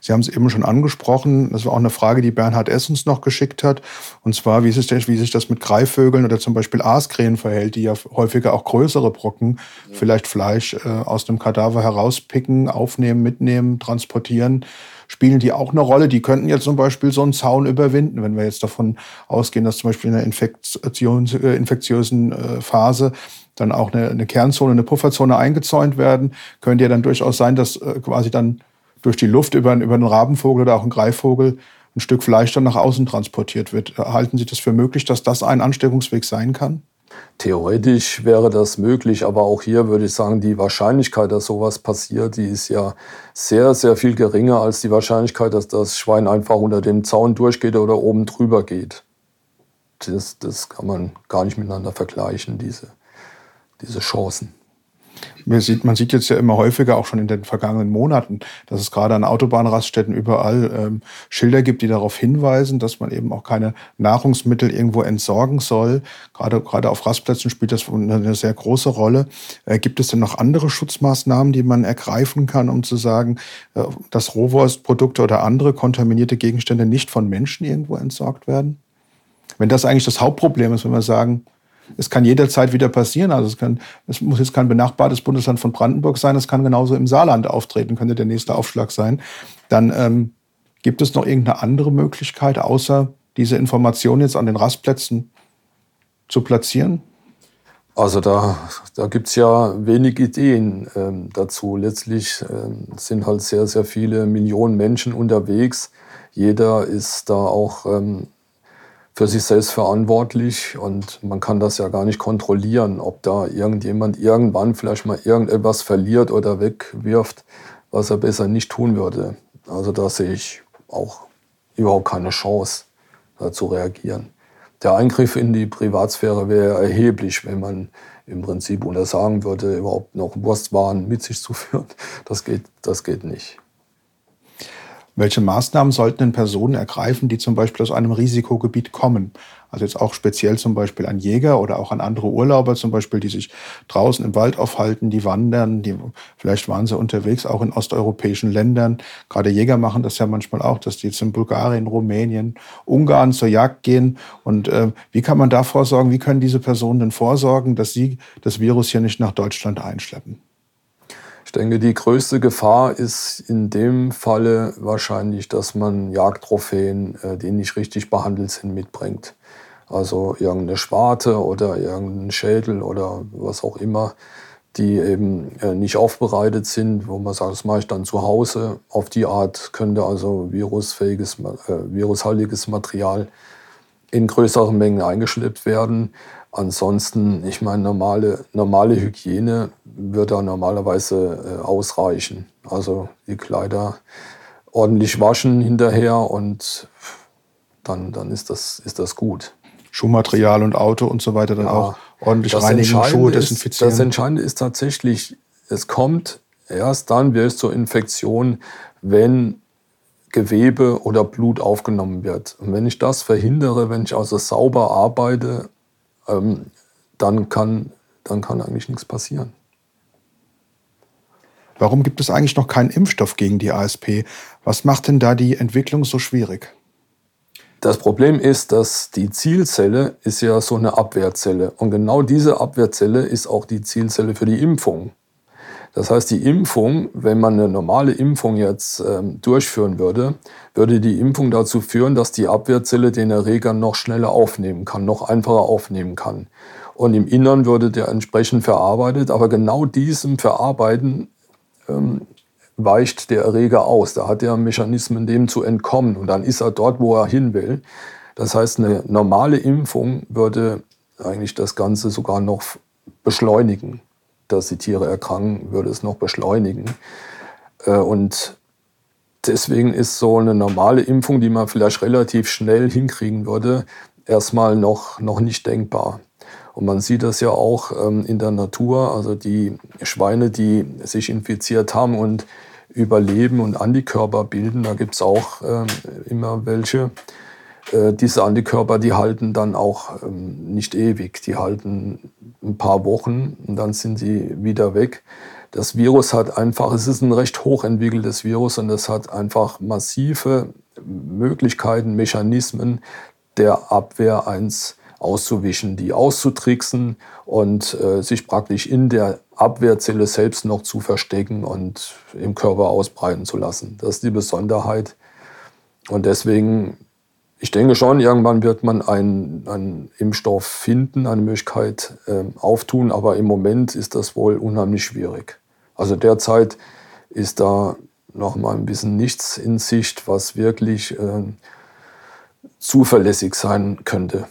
Sie haben es eben schon angesprochen. Das war auch eine Frage, die Bernhard S. uns noch geschickt hat. Und zwar, wie, ist es, wie sich das mit Greifvögeln oder zum Beispiel Aaskrähen verhält, die ja häufiger auch größere Brocken, ja. vielleicht Fleisch äh, aus dem Kadaver herauspicken, aufnehmen, mitnehmen, transportieren spielen die auch eine Rolle. Die könnten jetzt zum Beispiel so einen Zaun überwinden, wenn wir jetzt davon ausgehen, dass zum Beispiel in einer Infektions, äh, infektiösen äh, Phase dann auch eine, eine Kernzone, eine Pufferzone eingezäunt werden, könnte ja dann durchaus sein, dass äh, quasi dann durch die Luft über, über einen Rabenvogel oder auch einen Greifvogel ein Stück Fleisch dann nach außen transportiert wird. Halten Sie das für möglich, dass das ein Ansteckungsweg sein kann? Theoretisch wäre das möglich, aber auch hier würde ich sagen, die Wahrscheinlichkeit, dass sowas passiert, die ist ja sehr, sehr viel geringer als die Wahrscheinlichkeit, dass das Schwein einfach unter dem Zaun durchgeht oder oben drüber geht. Das, das kann man gar nicht miteinander vergleichen, diese, diese Chancen. Man sieht, man sieht jetzt ja immer häufiger, auch schon in den vergangenen Monaten, dass es gerade an Autobahnraststätten überall ähm, Schilder gibt, die darauf hinweisen, dass man eben auch keine Nahrungsmittel irgendwo entsorgen soll. Gerade, gerade auf Rastplätzen spielt das eine sehr große Rolle. Äh, gibt es denn noch andere Schutzmaßnahmen, die man ergreifen kann, um zu sagen, äh, dass Rohwurstprodukte oder andere kontaminierte Gegenstände nicht von Menschen irgendwo entsorgt werden? Wenn das eigentlich das Hauptproblem ist, wenn wir sagen, es kann jederzeit wieder passieren. Also es, kann, es muss jetzt kein benachbartes Bundesland von Brandenburg sein, es kann genauso im Saarland auftreten, könnte der nächste Aufschlag sein. Dann ähm, gibt es noch irgendeine andere Möglichkeit, außer diese Information jetzt an den Rastplätzen zu platzieren? Also da, da gibt es ja wenig Ideen ähm, dazu. Letztlich ähm, sind halt sehr, sehr viele Millionen Menschen unterwegs. Jeder ist da auch ähm, für sich selbst verantwortlich und man kann das ja gar nicht kontrollieren, ob da irgendjemand irgendwann vielleicht mal irgendetwas verliert oder wegwirft, was er besser nicht tun würde. Also da sehe ich auch überhaupt keine Chance, da zu reagieren. Der Eingriff in die Privatsphäre wäre erheblich, wenn man im Prinzip untersagen würde, überhaupt noch Wurstwaren mit sich zu führen. Das geht, das geht nicht. Welche Maßnahmen sollten denn Personen ergreifen, die zum Beispiel aus einem Risikogebiet kommen? Also jetzt auch speziell zum Beispiel an Jäger oder auch an andere Urlauber zum Beispiel, die sich draußen im Wald aufhalten, die wandern, die vielleicht waren sie unterwegs auch in osteuropäischen Ländern. Gerade Jäger machen das ja manchmal auch, dass die jetzt in Bulgarien, Rumänien, Ungarn zur Jagd gehen. Und äh, wie kann man da vorsorgen? Wie können diese Personen denn vorsorgen, dass sie das Virus hier nicht nach Deutschland einschleppen? Denke, die größte Gefahr ist in dem Falle wahrscheinlich, dass man Jagdtrophäen, äh, die nicht richtig behandelt sind, mitbringt. Also irgendeine Schwarte oder irgendein Schädel oder was auch immer, die eben äh, nicht aufbereitet sind, wo man sagt, das mache ich dann zu Hause. Auf die Art könnte also virusfähiges, äh, virushaltiges Material in größeren Mengen eingeschleppt werden. Ansonsten, ich meine, normale, normale Hygiene wird da normalerweise äh, ausreichen. Also die Kleider ordentlich waschen hinterher und dann, dann ist, das, ist das gut. Schuhmaterial und Auto und so weiter dann ja, auch ordentlich reinigen, Schuhe desinfizieren. Ist, das Entscheidende ist tatsächlich, es kommt erst dann wird es zur Infektion, wenn Gewebe oder Blut aufgenommen wird. Und wenn ich das verhindere, wenn ich also sauber arbeite ähm, dann, kann, dann kann eigentlich nichts passieren. Warum gibt es eigentlich noch keinen Impfstoff gegen die ASP? Was macht denn da die Entwicklung so schwierig? Das Problem ist, dass die Zielzelle ist ja so eine Abwehrzelle. Und genau diese Abwehrzelle ist auch die Zielzelle für die Impfung. Das heißt, die Impfung, wenn man eine normale Impfung jetzt ähm, durchführen würde, würde die Impfung dazu führen, dass die Abwehrzelle den Erreger noch schneller aufnehmen kann, noch einfacher aufnehmen kann. Und im Innern würde der entsprechend verarbeitet, aber genau diesem Verarbeiten ähm, weicht der Erreger aus. Da hat er Mechanismen, dem zu entkommen. Und dann ist er dort, wo er hin will. Das heißt, eine normale Impfung würde eigentlich das Ganze sogar noch beschleunigen dass die Tiere erkranken, würde es noch beschleunigen. Äh, und deswegen ist so eine normale Impfung, die man vielleicht relativ schnell hinkriegen würde, erstmal noch, noch nicht denkbar. Und man sieht das ja auch ähm, in der Natur, also die Schweine, die sich infiziert haben und überleben und Antikörper bilden, da gibt es auch ähm, immer welche. Äh, diese Antikörper, die halten dann auch ähm, nicht ewig, die halten ein paar Wochen und dann sind sie wieder weg. das Virus hat einfach, es ist ein recht hochentwickeltes Virus und es hat einfach massive Möglichkeiten, Mechanismen der Abwehr eins auszuwischen, die auszutricksen und äh, sich praktisch in der Abwehrzelle selbst noch zu verstecken und im Körper ausbreiten zu lassen. Das ist die Besonderheit. Und deswegen, ich denke schon, irgendwann wird man einen, einen Impfstoff finden, eine Möglichkeit äh, auftun, aber im Moment ist das wohl unheimlich schwierig. Also derzeit ist da noch mal ein bisschen nichts in Sicht, was wirklich äh, zuverlässig sein könnte.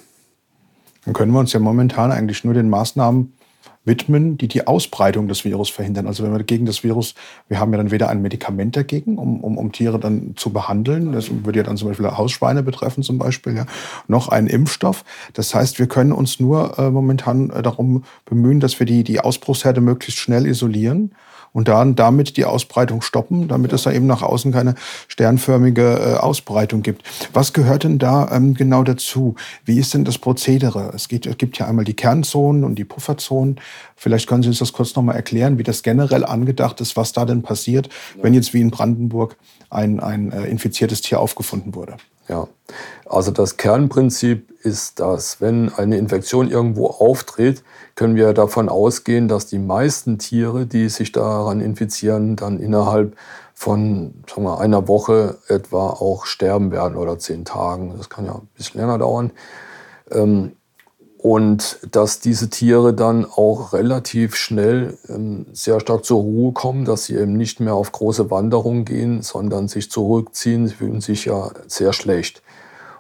Dann können wir uns ja momentan eigentlich nur den Maßnahmen widmen, die die Ausbreitung des Virus verhindern. Also wenn wir gegen das Virus, wir haben ja dann weder ein Medikament dagegen, um, um, um Tiere dann zu behandeln, das würde ja dann zum Beispiel Hausschweine betreffen zum Beispiel, ja, noch einen Impfstoff. Das heißt, wir können uns nur äh, momentan äh, darum bemühen, dass wir die, die Ausbruchsherde möglichst schnell isolieren und dann damit die Ausbreitung stoppen, damit ja. es da eben nach außen keine sternförmige äh, Ausbreitung gibt. Was gehört denn da ähm, genau dazu? Wie ist denn das Prozedere? Es, geht, es gibt ja einmal die Kernzonen und die Pufferzonen. Vielleicht können Sie uns das kurz nochmal erklären, wie das generell angedacht ist, was da denn passiert, ja. wenn jetzt wie in Brandenburg ein, ein äh, infiziertes Tier aufgefunden wurde. Ja, also das Kernprinzip ist, dass wenn eine Infektion irgendwo auftritt, können wir davon ausgehen, dass die meisten Tiere, die sich daran infizieren, dann innerhalb von sagen wir, einer Woche etwa auch sterben werden oder zehn Tagen. Das kann ja ein bisschen länger dauern. Ähm, und dass diese Tiere dann auch relativ schnell ähm, sehr stark zur Ruhe kommen, dass sie eben nicht mehr auf große Wanderungen gehen, sondern sich zurückziehen. Sie fühlen sich ja sehr schlecht.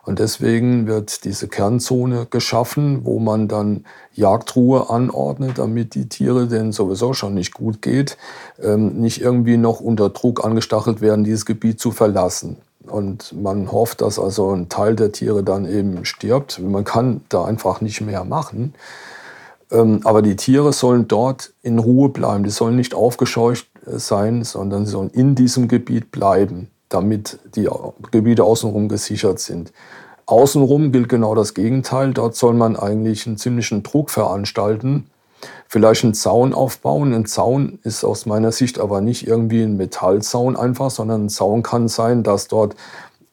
Und deswegen wird diese Kernzone geschaffen, wo man dann Jagdruhe anordnet, damit die Tiere, denen sowieso schon nicht gut geht, ähm, nicht irgendwie noch unter Druck angestachelt werden, dieses Gebiet zu verlassen. Und man hofft, dass also ein Teil der Tiere dann eben stirbt. Man kann da einfach nicht mehr machen. Ähm, aber die Tiere sollen dort in Ruhe bleiben. Die sollen nicht aufgescheucht äh, sein, sondern sie sollen in diesem Gebiet bleiben, damit die Gebiete außenrum gesichert sind. Außenrum gilt genau das Gegenteil. Dort soll man eigentlich einen ziemlichen Druck veranstalten, vielleicht einen Zaun aufbauen. Ein Zaun ist aus meiner Sicht aber nicht irgendwie ein Metallzaun einfach, sondern ein Zaun kann sein, dass dort,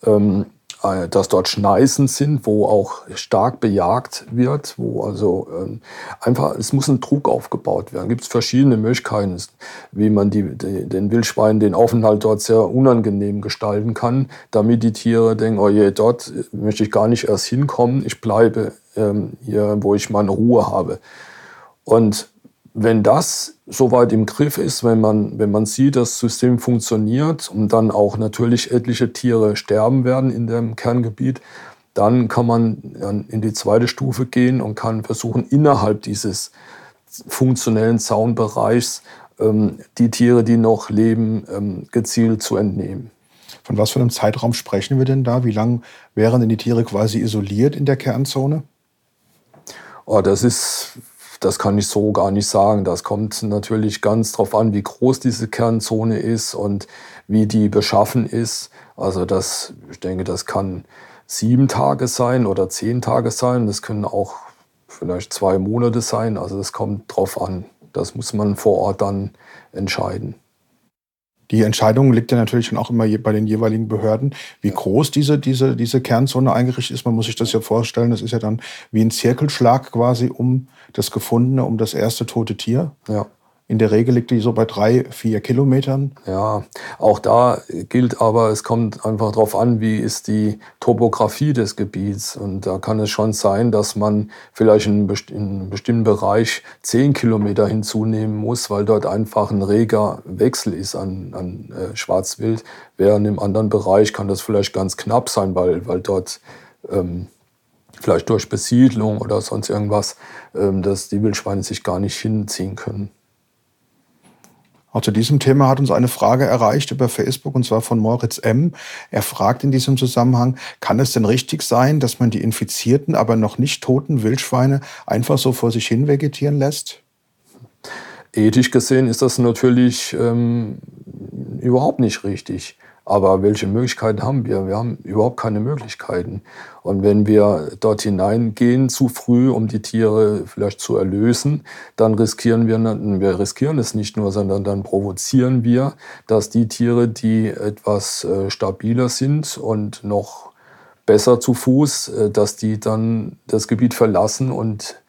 ähm, äh, dass dort Schneisen sind, wo auch stark bejagt wird, wo also ähm, einfach, es muss ein Druck aufgebaut werden. Gibt es verschiedene Möglichkeiten, wie man die, die, den Wildschweinen den Aufenthalt dort sehr unangenehm gestalten kann, damit die Tiere denken, oh je, dort möchte ich gar nicht erst hinkommen, ich bleibe ähm, hier, wo ich meine Ruhe habe. Und wenn das soweit im Griff ist, wenn man, wenn man sieht, das System funktioniert und dann auch natürlich etliche Tiere sterben werden in dem Kerngebiet, dann kann man in die zweite Stufe gehen und kann versuchen, innerhalb dieses funktionellen Zaunbereichs ähm, die Tiere, die noch leben, ähm, gezielt zu entnehmen. Von was für einem Zeitraum sprechen wir denn da? Wie lange wären denn die Tiere quasi isoliert in der Kernzone? Oh, das ist das kann ich so gar nicht sagen. Das kommt natürlich ganz darauf an, wie groß diese Kernzone ist und wie die beschaffen ist. Also das, ich denke, das kann sieben Tage sein oder zehn Tage sein. Das können auch vielleicht zwei Monate sein. Also das kommt drauf an. Das muss man vor Ort dann entscheiden. Die Entscheidung liegt ja natürlich dann auch immer bei den jeweiligen Behörden, wie groß diese, diese, diese Kernzone eingerichtet ist. Man muss sich das ja vorstellen, das ist ja dann wie ein Zirkelschlag quasi um das gefundene, um das erste tote Tier. Ja. In der Regel liegt die so bei drei, vier Kilometern. Ja, auch da gilt aber, es kommt einfach darauf an, wie ist die Topografie des Gebiets. Und da kann es schon sein, dass man vielleicht in einem bestimmten Bereich zehn Kilometer hinzunehmen muss, weil dort einfach ein reger Wechsel ist an, an äh, Schwarzwild. Während im anderen Bereich kann das vielleicht ganz knapp sein, weil, weil dort ähm, vielleicht durch Besiedlung oder sonst irgendwas, ähm, dass die Wildschweine sich gar nicht hinziehen können. Auch zu diesem Thema hat uns eine Frage erreicht über Facebook und zwar von Moritz M. Er fragt in diesem Zusammenhang, kann es denn richtig sein, dass man die infizierten, aber noch nicht toten Wildschweine einfach so vor sich hin vegetieren lässt? Ethisch gesehen ist das natürlich ähm, überhaupt nicht richtig. Aber welche Möglichkeiten haben wir? Wir haben überhaupt keine Möglichkeiten. Und wenn wir dort hineingehen zu früh, um die Tiere vielleicht zu erlösen, dann riskieren wir, wir riskieren es nicht nur, sondern dann provozieren wir, dass die Tiere, die etwas äh, stabiler sind und noch besser zu Fuß, äh, dass die dann das Gebiet verlassen und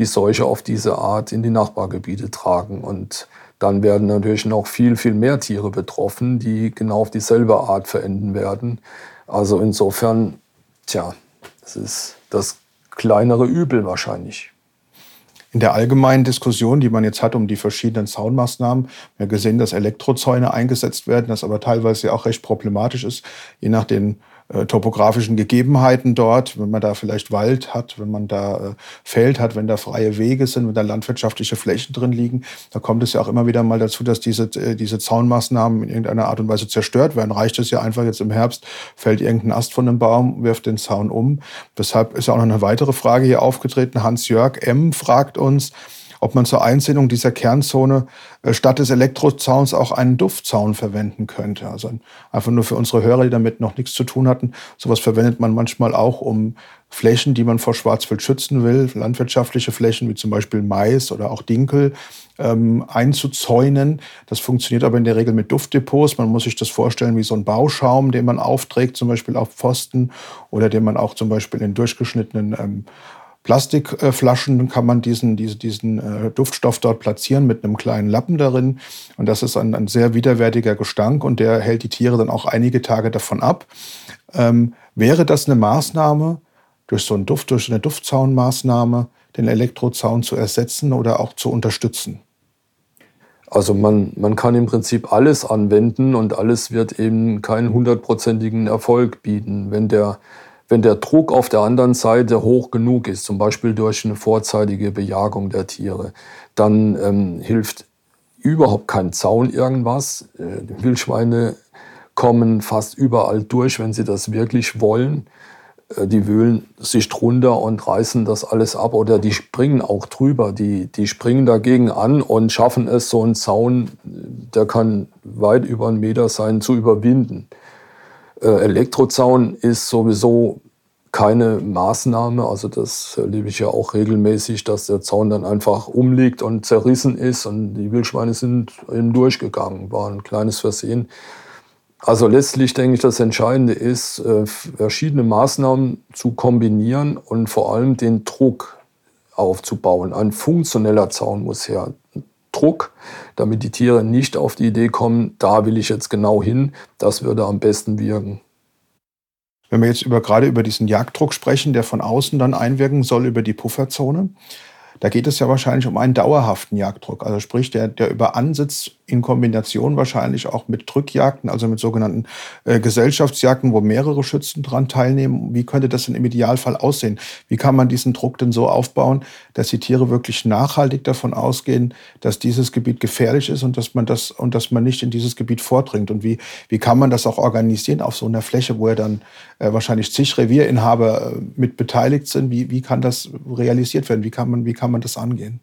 die Seuche auf diese Art in die Nachbargebiete tragen. Und dann werden natürlich noch viel, viel mehr Tiere betroffen, die genau auf dieselbe Art verenden werden. Also insofern, tja, das ist das kleinere Übel wahrscheinlich. In der allgemeinen Diskussion, die man jetzt hat um die verschiedenen Zaunmaßnahmen, wir gesehen, dass Elektrozäune eingesetzt werden, das aber teilweise ja auch recht problematisch ist, je nach den äh, topografischen Gegebenheiten dort, wenn man da vielleicht Wald hat, wenn man da äh, Feld hat, wenn da freie Wege sind, wenn da landwirtschaftliche Flächen drin liegen, da kommt es ja auch immer wieder mal dazu, dass diese, äh, diese Zaunmaßnahmen in irgendeiner Art und Weise zerstört werden. Reicht es ja einfach jetzt im Herbst, fällt irgendein Ast von einem Baum, wirft den Zaun um. Deshalb ist ja auch noch eine weitere Frage hier aufgetreten. Hans-Jörg M. fragt uns, ob man zur Einsehnung dieser Kernzone äh, statt des Elektrozauns auch einen Duftzaun verwenden könnte. Also einfach nur für unsere Hörer, die damit noch nichts zu tun hatten. Sowas verwendet man manchmal auch, um Flächen, die man vor Schwarzwild schützen will, landwirtschaftliche Flächen wie zum Beispiel Mais oder auch Dinkel, ähm, einzuzäunen. Das funktioniert aber in der Regel mit Duftdepots. Man muss sich das vorstellen wie so ein Bauschaum, den man aufträgt, zum Beispiel auf Pfosten oder den man auch zum Beispiel in durchgeschnittenen ähm, Plastikflaschen kann man diesen, diesen, diesen äh, Duftstoff dort platzieren mit einem kleinen Lappen darin. Und das ist ein, ein sehr widerwärtiger Gestank und der hält die Tiere dann auch einige Tage davon ab. Ähm, wäre das eine Maßnahme, durch so einen Duft, durch eine Duftzaunmaßnahme, den Elektrozaun zu ersetzen oder auch zu unterstützen? Also man, man kann im Prinzip alles anwenden und alles wird eben keinen hundertprozentigen Erfolg bieten. Wenn der wenn der Druck auf der anderen Seite hoch genug ist, zum Beispiel durch eine vorzeitige Bejagung der Tiere, dann ähm, hilft überhaupt kein Zaun irgendwas. Äh, die Wildschweine kommen fast überall durch, wenn sie das wirklich wollen. Äh, die wühlen sich drunter und reißen das alles ab oder die springen auch drüber. Die, die springen dagegen an und schaffen es, so einen Zaun, der kann weit über einen Meter sein, zu überwinden. Äh, Elektrozaun ist sowieso keine Maßnahme. Also das erlebe ich ja auch regelmäßig, dass der Zaun dann einfach umliegt und zerrissen ist und die Wildschweine sind eben durchgegangen. War ein kleines Versehen. Also letztlich denke ich, das Entscheidende ist, äh, verschiedene Maßnahmen zu kombinieren und vor allem den Druck aufzubauen. Ein funktioneller Zaun muss her. Druck, damit die Tiere nicht auf die Idee kommen, da will ich jetzt genau hin, das würde am besten wirken. Wenn wir jetzt über, gerade über diesen Jagddruck sprechen, der von außen dann einwirken soll über die Pufferzone, da geht es ja wahrscheinlich um einen dauerhaften Jagddruck. Also sprich, der, der über Ansitz in Kombination wahrscheinlich auch mit Drückjagden, also mit sogenannten äh, Gesellschaftsjagden, wo mehrere Schützen dran teilnehmen. Wie könnte das denn im Idealfall aussehen? Wie kann man diesen Druck denn so aufbauen, dass die Tiere wirklich nachhaltig davon ausgehen, dass dieses Gebiet gefährlich ist und dass man das und dass man nicht in dieses Gebiet vordringt? Und wie, wie kann man das auch organisieren auf so einer Fläche, wo ja dann äh, wahrscheinlich zig Revierinhaber äh, mit beteiligt sind? Wie, wie kann das realisiert werden? Wie kann man, wie kann man das angehen?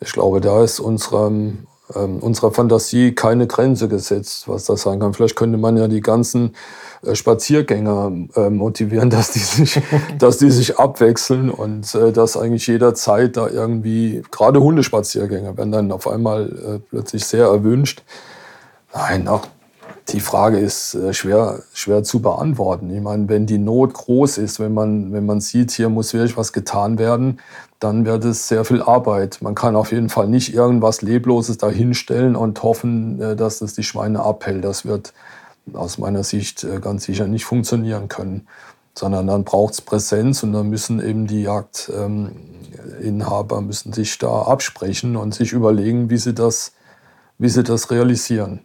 Ich glaube, da ist unserem, ähm, unserer Fantasie keine Grenze gesetzt, was das sein kann. Vielleicht könnte man ja die ganzen äh, Spaziergänger äh, motivieren, dass die sich, dass die sich abwechseln und äh, dass eigentlich jederzeit da irgendwie, gerade Hundespaziergänger werden dann auf einmal äh, plötzlich sehr erwünscht. Nein, auch die Frage ist äh, schwer, schwer zu beantworten. Ich meine, wenn die Not groß ist, wenn man, wenn man sieht, hier muss wirklich was getan werden, dann wird es sehr viel Arbeit. Man kann auf jeden Fall nicht irgendwas Lebloses dahinstellen und hoffen, äh, dass das die Schweine abhält. Das wird aus meiner Sicht äh, ganz sicher nicht funktionieren können. Sondern dann braucht es Präsenz und dann müssen eben die Jagdinhaber müssen sich da absprechen und sich überlegen, wie sie das, wie sie das realisieren.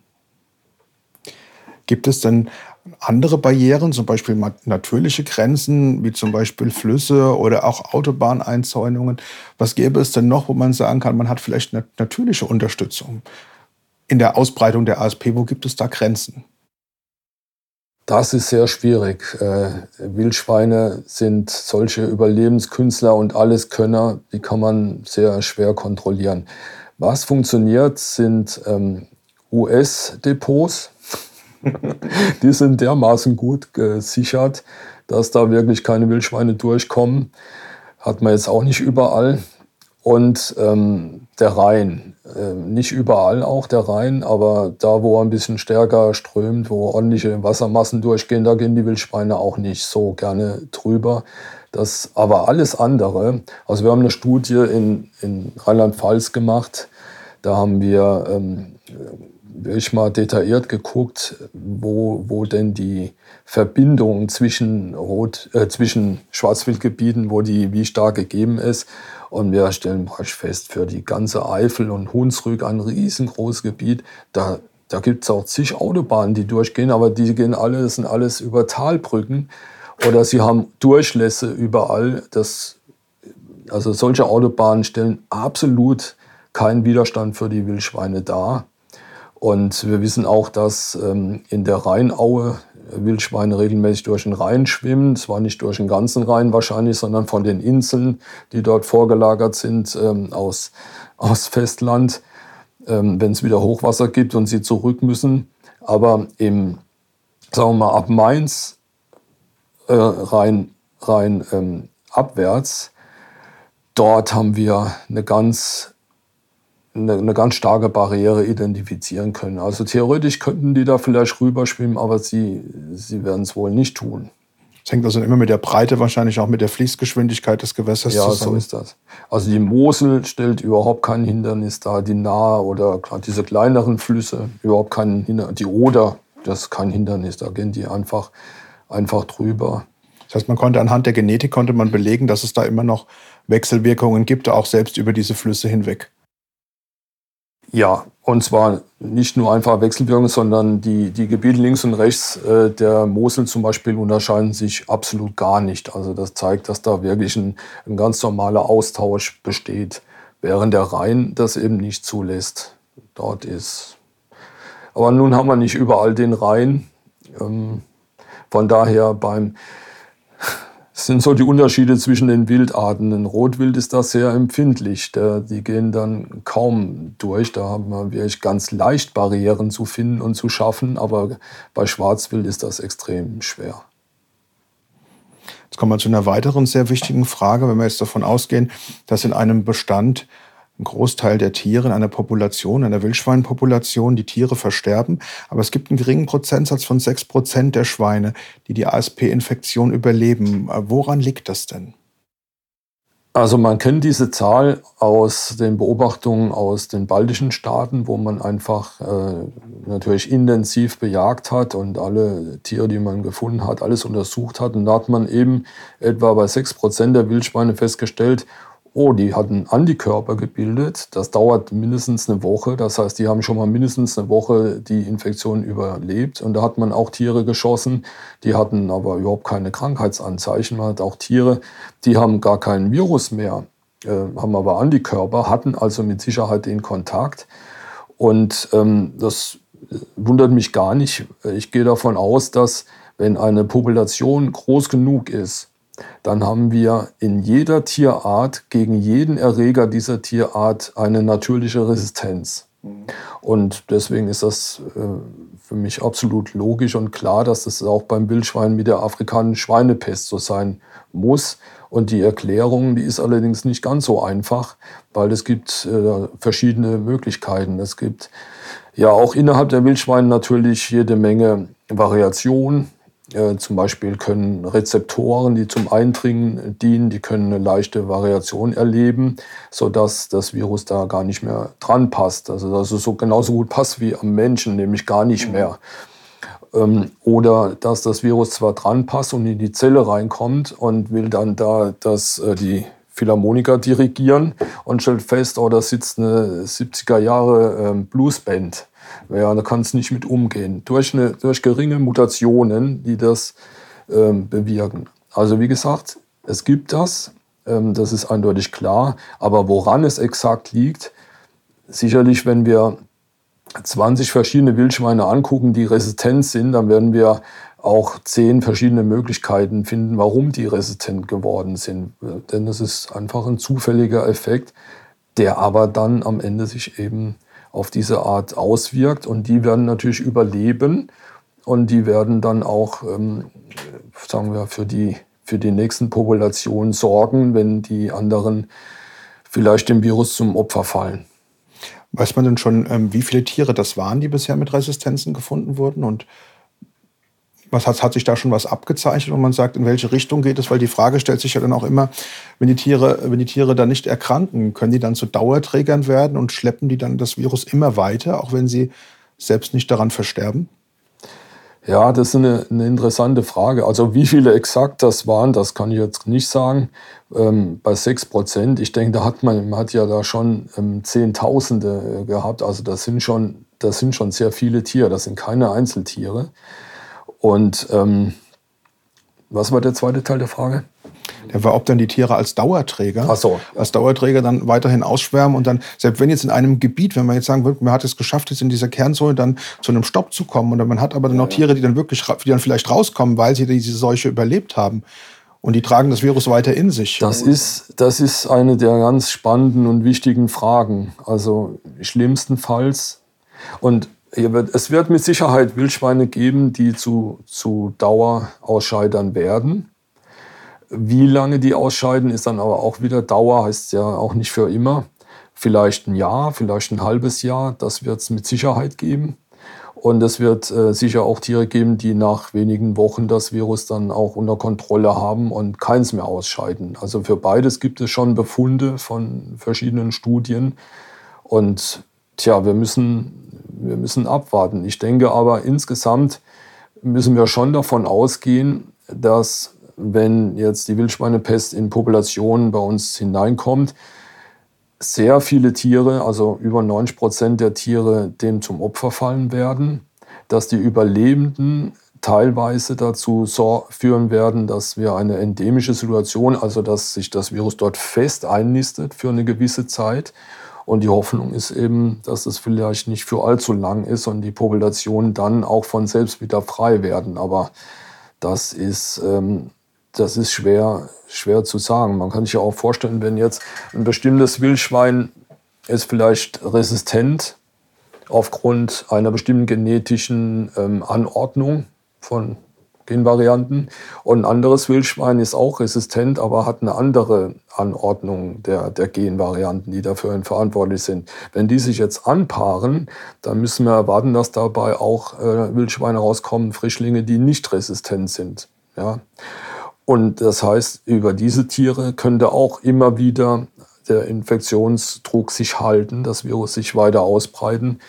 Gibt es denn andere Barrieren, zum Beispiel natürliche Grenzen, wie zum Beispiel Flüsse oder auch Autobahneinzäunungen? Was gäbe es denn noch, wo man sagen kann, man hat vielleicht eine natürliche Unterstützung in der Ausbreitung der ASP? Wo gibt es da Grenzen? Das ist sehr schwierig. Äh, Wildschweine sind solche Überlebenskünstler und Alleskönner, die kann man sehr schwer kontrollieren. Was funktioniert, sind ähm, US-Depots, die sind dermaßen gut gesichert, dass da wirklich keine Wildschweine durchkommen. Hat man jetzt auch nicht überall. Und ähm, der Rhein, äh, nicht überall auch der Rhein, aber da, wo er ein bisschen stärker strömt, wo ordentliche Wassermassen durchgehen, da gehen die Wildschweine auch nicht so gerne drüber. Das, aber alles andere, also wir haben eine Studie in, in Rheinland-Pfalz gemacht, da haben wir ähm, wirklich mal detailliert geguckt, wo, wo denn die Verbindung zwischen, Rot, äh, zwischen Schwarzwildgebieten, wo die wie stark gegeben ist. Und wir stellen fest, für die ganze Eifel und Hunsrück, ein riesengroßes Gebiet, da, da gibt es auch zig Autobahnen, die durchgehen, aber die gehen alle, das sind alles über Talbrücken oder sie haben Durchlässe überall. Das, also solche Autobahnen stellen absolut keinen Widerstand für die Wildschweine dar. Und wir wissen auch, dass ähm, in der Rheinaue Wildschweine regelmäßig durch den Rhein schwimmen. Zwar nicht durch den ganzen Rhein wahrscheinlich, sondern von den Inseln, die dort vorgelagert sind ähm, aus, aus Festland, ähm, wenn es wieder Hochwasser gibt und sie zurück müssen. Aber im, sagen wir mal, ab Mainz äh, rein, rein ähm, abwärts, dort haben wir eine ganz, eine, eine, ganz starke Barriere identifizieren können. Also theoretisch könnten die da vielleicht rüberschwimmen, aber sie, sie werden es wohl nicht tun. Das hängt also immer mit der Breite, wahrscheinlich auch mit der Fließgeschwindigkeit des Gewässers ja, zusammen. Ja, so ist das. Also die Mosel stellt überhaupt kein Hindernis dar, die Nahe oder gerade diese kleineren Flüsse überhaupt kein Hindernis. Die Oder, das ist kein Hindernis, da gehen die einfach einfach drüber. Das heißt, man konnte anhand der Genetik konnte man belegen, dass es da immer noch Wechselwirkungen gibt, auch selbst über diese Flüsse hinweg. Ja, und zwar nicht nur einfach Wechselwirkungen, sondern die, die Gebiete links und rechts äh, der Mosel zum Beispiel unterscheiden sich absolut gar nicht. Also das zeigt, dass da wirklich ein, ein ganz normaler Austausch besteht, während der Rhein das eben nicht zulässt. Dort ist. Aber nun haben wir nicht überall den Rhein. Ähm, von daher beim das sind so die Unterschiede zwischen den Wildarten. Ein Rotwild ist da sehr empfindlich. Die gehen dann kaum durch. Da haben wir wirklich ganz leicht Barrieren zu finden und zu schaffen. Aber bei Schwarzwild ist das extrem schwer. Jetzt kommen wir zu einer weiteren sehr wichtigen Frage. Wenn wir jetzt davon ausgehen, dass in einem Bestand ein Großteil der Tiere in einer Population, einer Wildschweinpopulation, die Tiere versterben. Aber es gibt einen geringen Prozentsatz von sechs Prozent der Schweine, die die ASP-Infektion überleben. Äh, woran liegt das denn? Also man kennt diese Zahl aus den Beobachtungen aus den baltischen Staaten, wo man einfach äh, natürlich intensiv bejagt hat und alle Tiere, die man gefunden hat, alles untersucht hat. Und da hat man eben etwa bei sechs Prozent der Wildschweine festgestellt, oh, die hatten Antikörper gebildet. Das dauert mindestens eine Woche. Das heißt, die haben schon mal mindestens eine Woche die Infektion überlebt. Und da hat man auch Tiere geschossen, die hatten aber überhaupt keine Krankheitsanzeichen. Man hat auch Tiere, die haben gar keinen Virus mehr, äh, haben aber Antikörper, hatten also mit Sicherheit den Kontakt. Und ähm, das wundert mich gar nicht. Ich gehe davon aus, dass wenn eine Population groß genug ist, dann haben wir in jeder Tierart gegen jeden Erreger dieser Tierart eine natürliche Resistenz. Und deswegen ist das äh, für mich absolut logisch und klar, dass das auch beim Wildschwein mit der afrikanischen Schweinepest so sein muss. Und die Erklärung, die ist allerdings nicht ganz so einfach, weil es gibt äh, verschiedene Möglichkeiten. Es gibt ja auch innerhalb der Wildschweine natürlich jede Menge Variation. Äh, zum Beispiel können Rezeptoren, die zum Eindringen dienen, die können eine leichte Variation erleben, sodass das Virus da gar nicht mehr dran passt. Also dass es so genauso gut passt wie am Menschen, nämlich gar nicht mehr. Ähm, oder dass das Virus zwar dran passt und in die Zelle reinkommt und will dann da dass äh, die Philharmoniker dirigieren und stellt fest, oh, da sitzt eine 70er Jahre ähm, Bluesband ja, da kann es nicht mit umgehen. Durch, eine, durch geringe Mutationen, die das ähm, bewirken. Also wie gesagt, es gibt das, ähm, das ist eindeutig klar. Aber woran es exakt liegt, sicherlich, wenn wir 20 verschiedene Wildschweine angucken, die resistent sind, dann werden wir auch zehn verschiedene Möglichkeiten finden, warum die resistent geworden sind. Denn es ist einfach ein zufälliger Effekt, der aber dann am Ende sich eben auf diese Art auswirkt. Und die werden natürlich überleben und die werden dann auch, ähm, sagen wir, für die, für die nächsten Populationen sorgen, wenn die anderen vielleicht dem Virus zum Opfer fallen. Weiß man denn schon, ähm, wie viele Tiere das waren, die bisher mit Resistenzen gefunden wurden? Und was hat, hat sich da schon was abgezeichnet und man sagt, in welche Richtung geht es? Weil die Frage stellt sich ja dann auch immer, wenn die Tiere, wenn die Tiere dann nicht erkranken, können die dann zu Dauerträgern werden und schleppen die dann das Virus immer weiter, auch wenn sie selbst nicht daran versterben? Ja, das ist eine, eine, interessante Frage. Also wie viele exakt das waren, das kann ich jetzt nicht sagen. Ähm, bei 6 Prozent, ich denke, da hat man, man hat ja da schon ähm, Zehntausende äh, gehabt. Also das sind, schon, das sind schon sehr viele Tiere, das sind keine Einzeltiere. Und ähm, was war der zweite Teil der Frage? Der war, ob dann die Tiere als Dauerträger, so. als Dauerträger dann weiterhin ausschwärmen und dann, selbst wenn jetzt in einem Gebiet, wenn man jetzt sagen würde, man hat es geschafft, jetzt in dieser Kernzone dann zu einem Stopp zu kommen und man hat aber dann noch Tiere, die dann wirklich, die dann vielleicht rauskommen, weil sie diese Seuche überlebt haben. Und die tragen das Virus weiter in sich. Das ist, das ist eine der ganz spannenden und wichtigen Fragen. Also schlimmstenfalls, und es wird mit Sicherheit Wildschweine geben, die zu, zu Dauerausscheidern werden. Wie lange die ausscheiden, ist dann aber auch wieder Dauer, heißt ja auch nicht für immer. Vielleicht ein Jahr, vielleicht ein halbes Jahr, das wird es mit Sicherheit geben. Und es wird äh, sicher auch Tiere geben, die nach wenigen Wochen das Virus dann auch unter Kontrolle haben und keins mehr ausscheiden. Also für beides gibt es schon Befunde von verschiedenen Studien. Und tja, wir müssen, wir müssen abwarten. Ich denke aber insgesamt müssen wir schon davon ausgehen, dass wenn jetzt die Wildschweinepest in Populationen bei uns hineinkommt, sehr viele Tiere, also über 90 Prozent der Tiere, dem zum Opfer fallen werden, dass die Überlebenden teilweise dazu führen werden, dass wir eine endemische Situation, also dass sich das Virus dort fest einnistet für eine gewisse Zeit. Und die Hoffnung ist eben, dass es vielleicht nicht für allzu lang ist und die Populationen dann auch von selbst wieder frei werden. Aber das ist ähm, das ist schwer, schwer zu sagen. Man kann sich ja auch vorstellen, wenn jetzt ein bestimmtes Wildschwein ist vielleicht resistent aufgrund einer bestimmten genetischen ähm, Anordnung von Genvarianten und ein anderes Wildschwein ist auch resistent, aber hat eine andere Anordnung der, der Genvarianten, die dafür verantwortlich sind. Wenn die sich jetzt anpaaren, dann müssen wir erwarten, dass dabei auch äh, Wildschweine rauskommen, Frischlinge, die nicht resistent sind. Ja? Und das heißt, über diese Tiere könnte auch immer wieder der Infektionsdruck sich halten, das Virus sich weiter ausbreiten.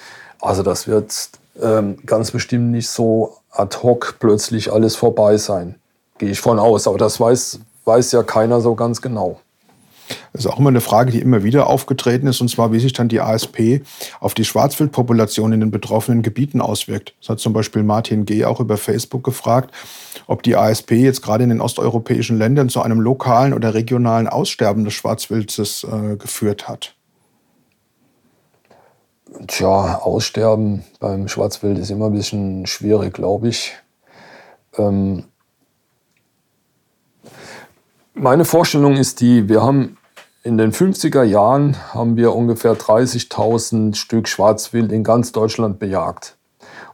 Also das wird ähm, ganz bestimmt nicht so ad hoc plötzlich alles vorbei sein. Gehe ich von aus. Aber das weiß, weiß ja keiner so ganz genau. Das ist auch immer eine Frage, die immer wieder aufgetreten ist, und zwar, wie sich dann die ASP auf die Schwarzwildpopulation in den betroffenen Gebieten auswirkt. Das hat zum Beispiel Martin G. auch über Facebook gefragt, ob die ASP jetzt gerade in den osteuropäischen Ländern zu einem lokalen oder regionalen Aussterben des Schwarzwildes äh, geführt hat. Tja, Aussterben beim Schwarzwild ist immer ein bisschen schwierig, glaube ich. Ähm meine Vorstellung ist die, wir haben in den 50er Jahren haben wir ungefähr 30.000 Stück Schwarzwild in ganz Deutschland bejagt.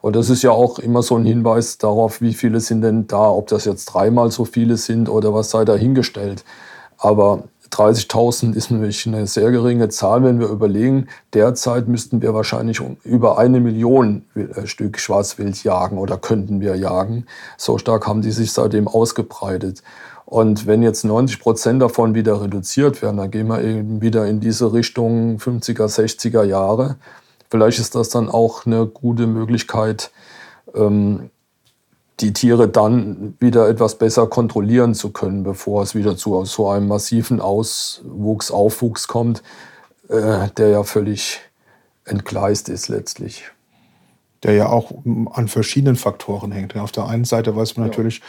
Und das ist ja auch immer so ein Hinweis darauf, wie viele sind denn da, ob das jetzt dreimal so viele sind oder was sei dahingestellt. Aber 30.000 ist nämlich eine sehr geringe Zahl, wenn wir überlegen, derzeit müssten wir wahrscheinlich über eine Million äh, Stück Schwarzwild jagen oder könnten wir jagen. So stark haben die sich seitdem ausgebreitet. Und wenn jetzt 90 Prozent davon wieder reduziert werden, dann gehen wir eben wieder in diese Richtung 50er, 60er Jahre. Vielleicht ist das dann auch eine gute Möglichkeit, ähm, die Tiere dann wieder etwas besser kontrollieren zu können, bevor es wieder zu so einem massiven Auswuchs, Aufwuchs kommt, äh, der ja völlig entgleist ist letztlich der ja auch an verschiedenen Faktoren hängt. Auf der einen Seite weiß man ja. natürlich,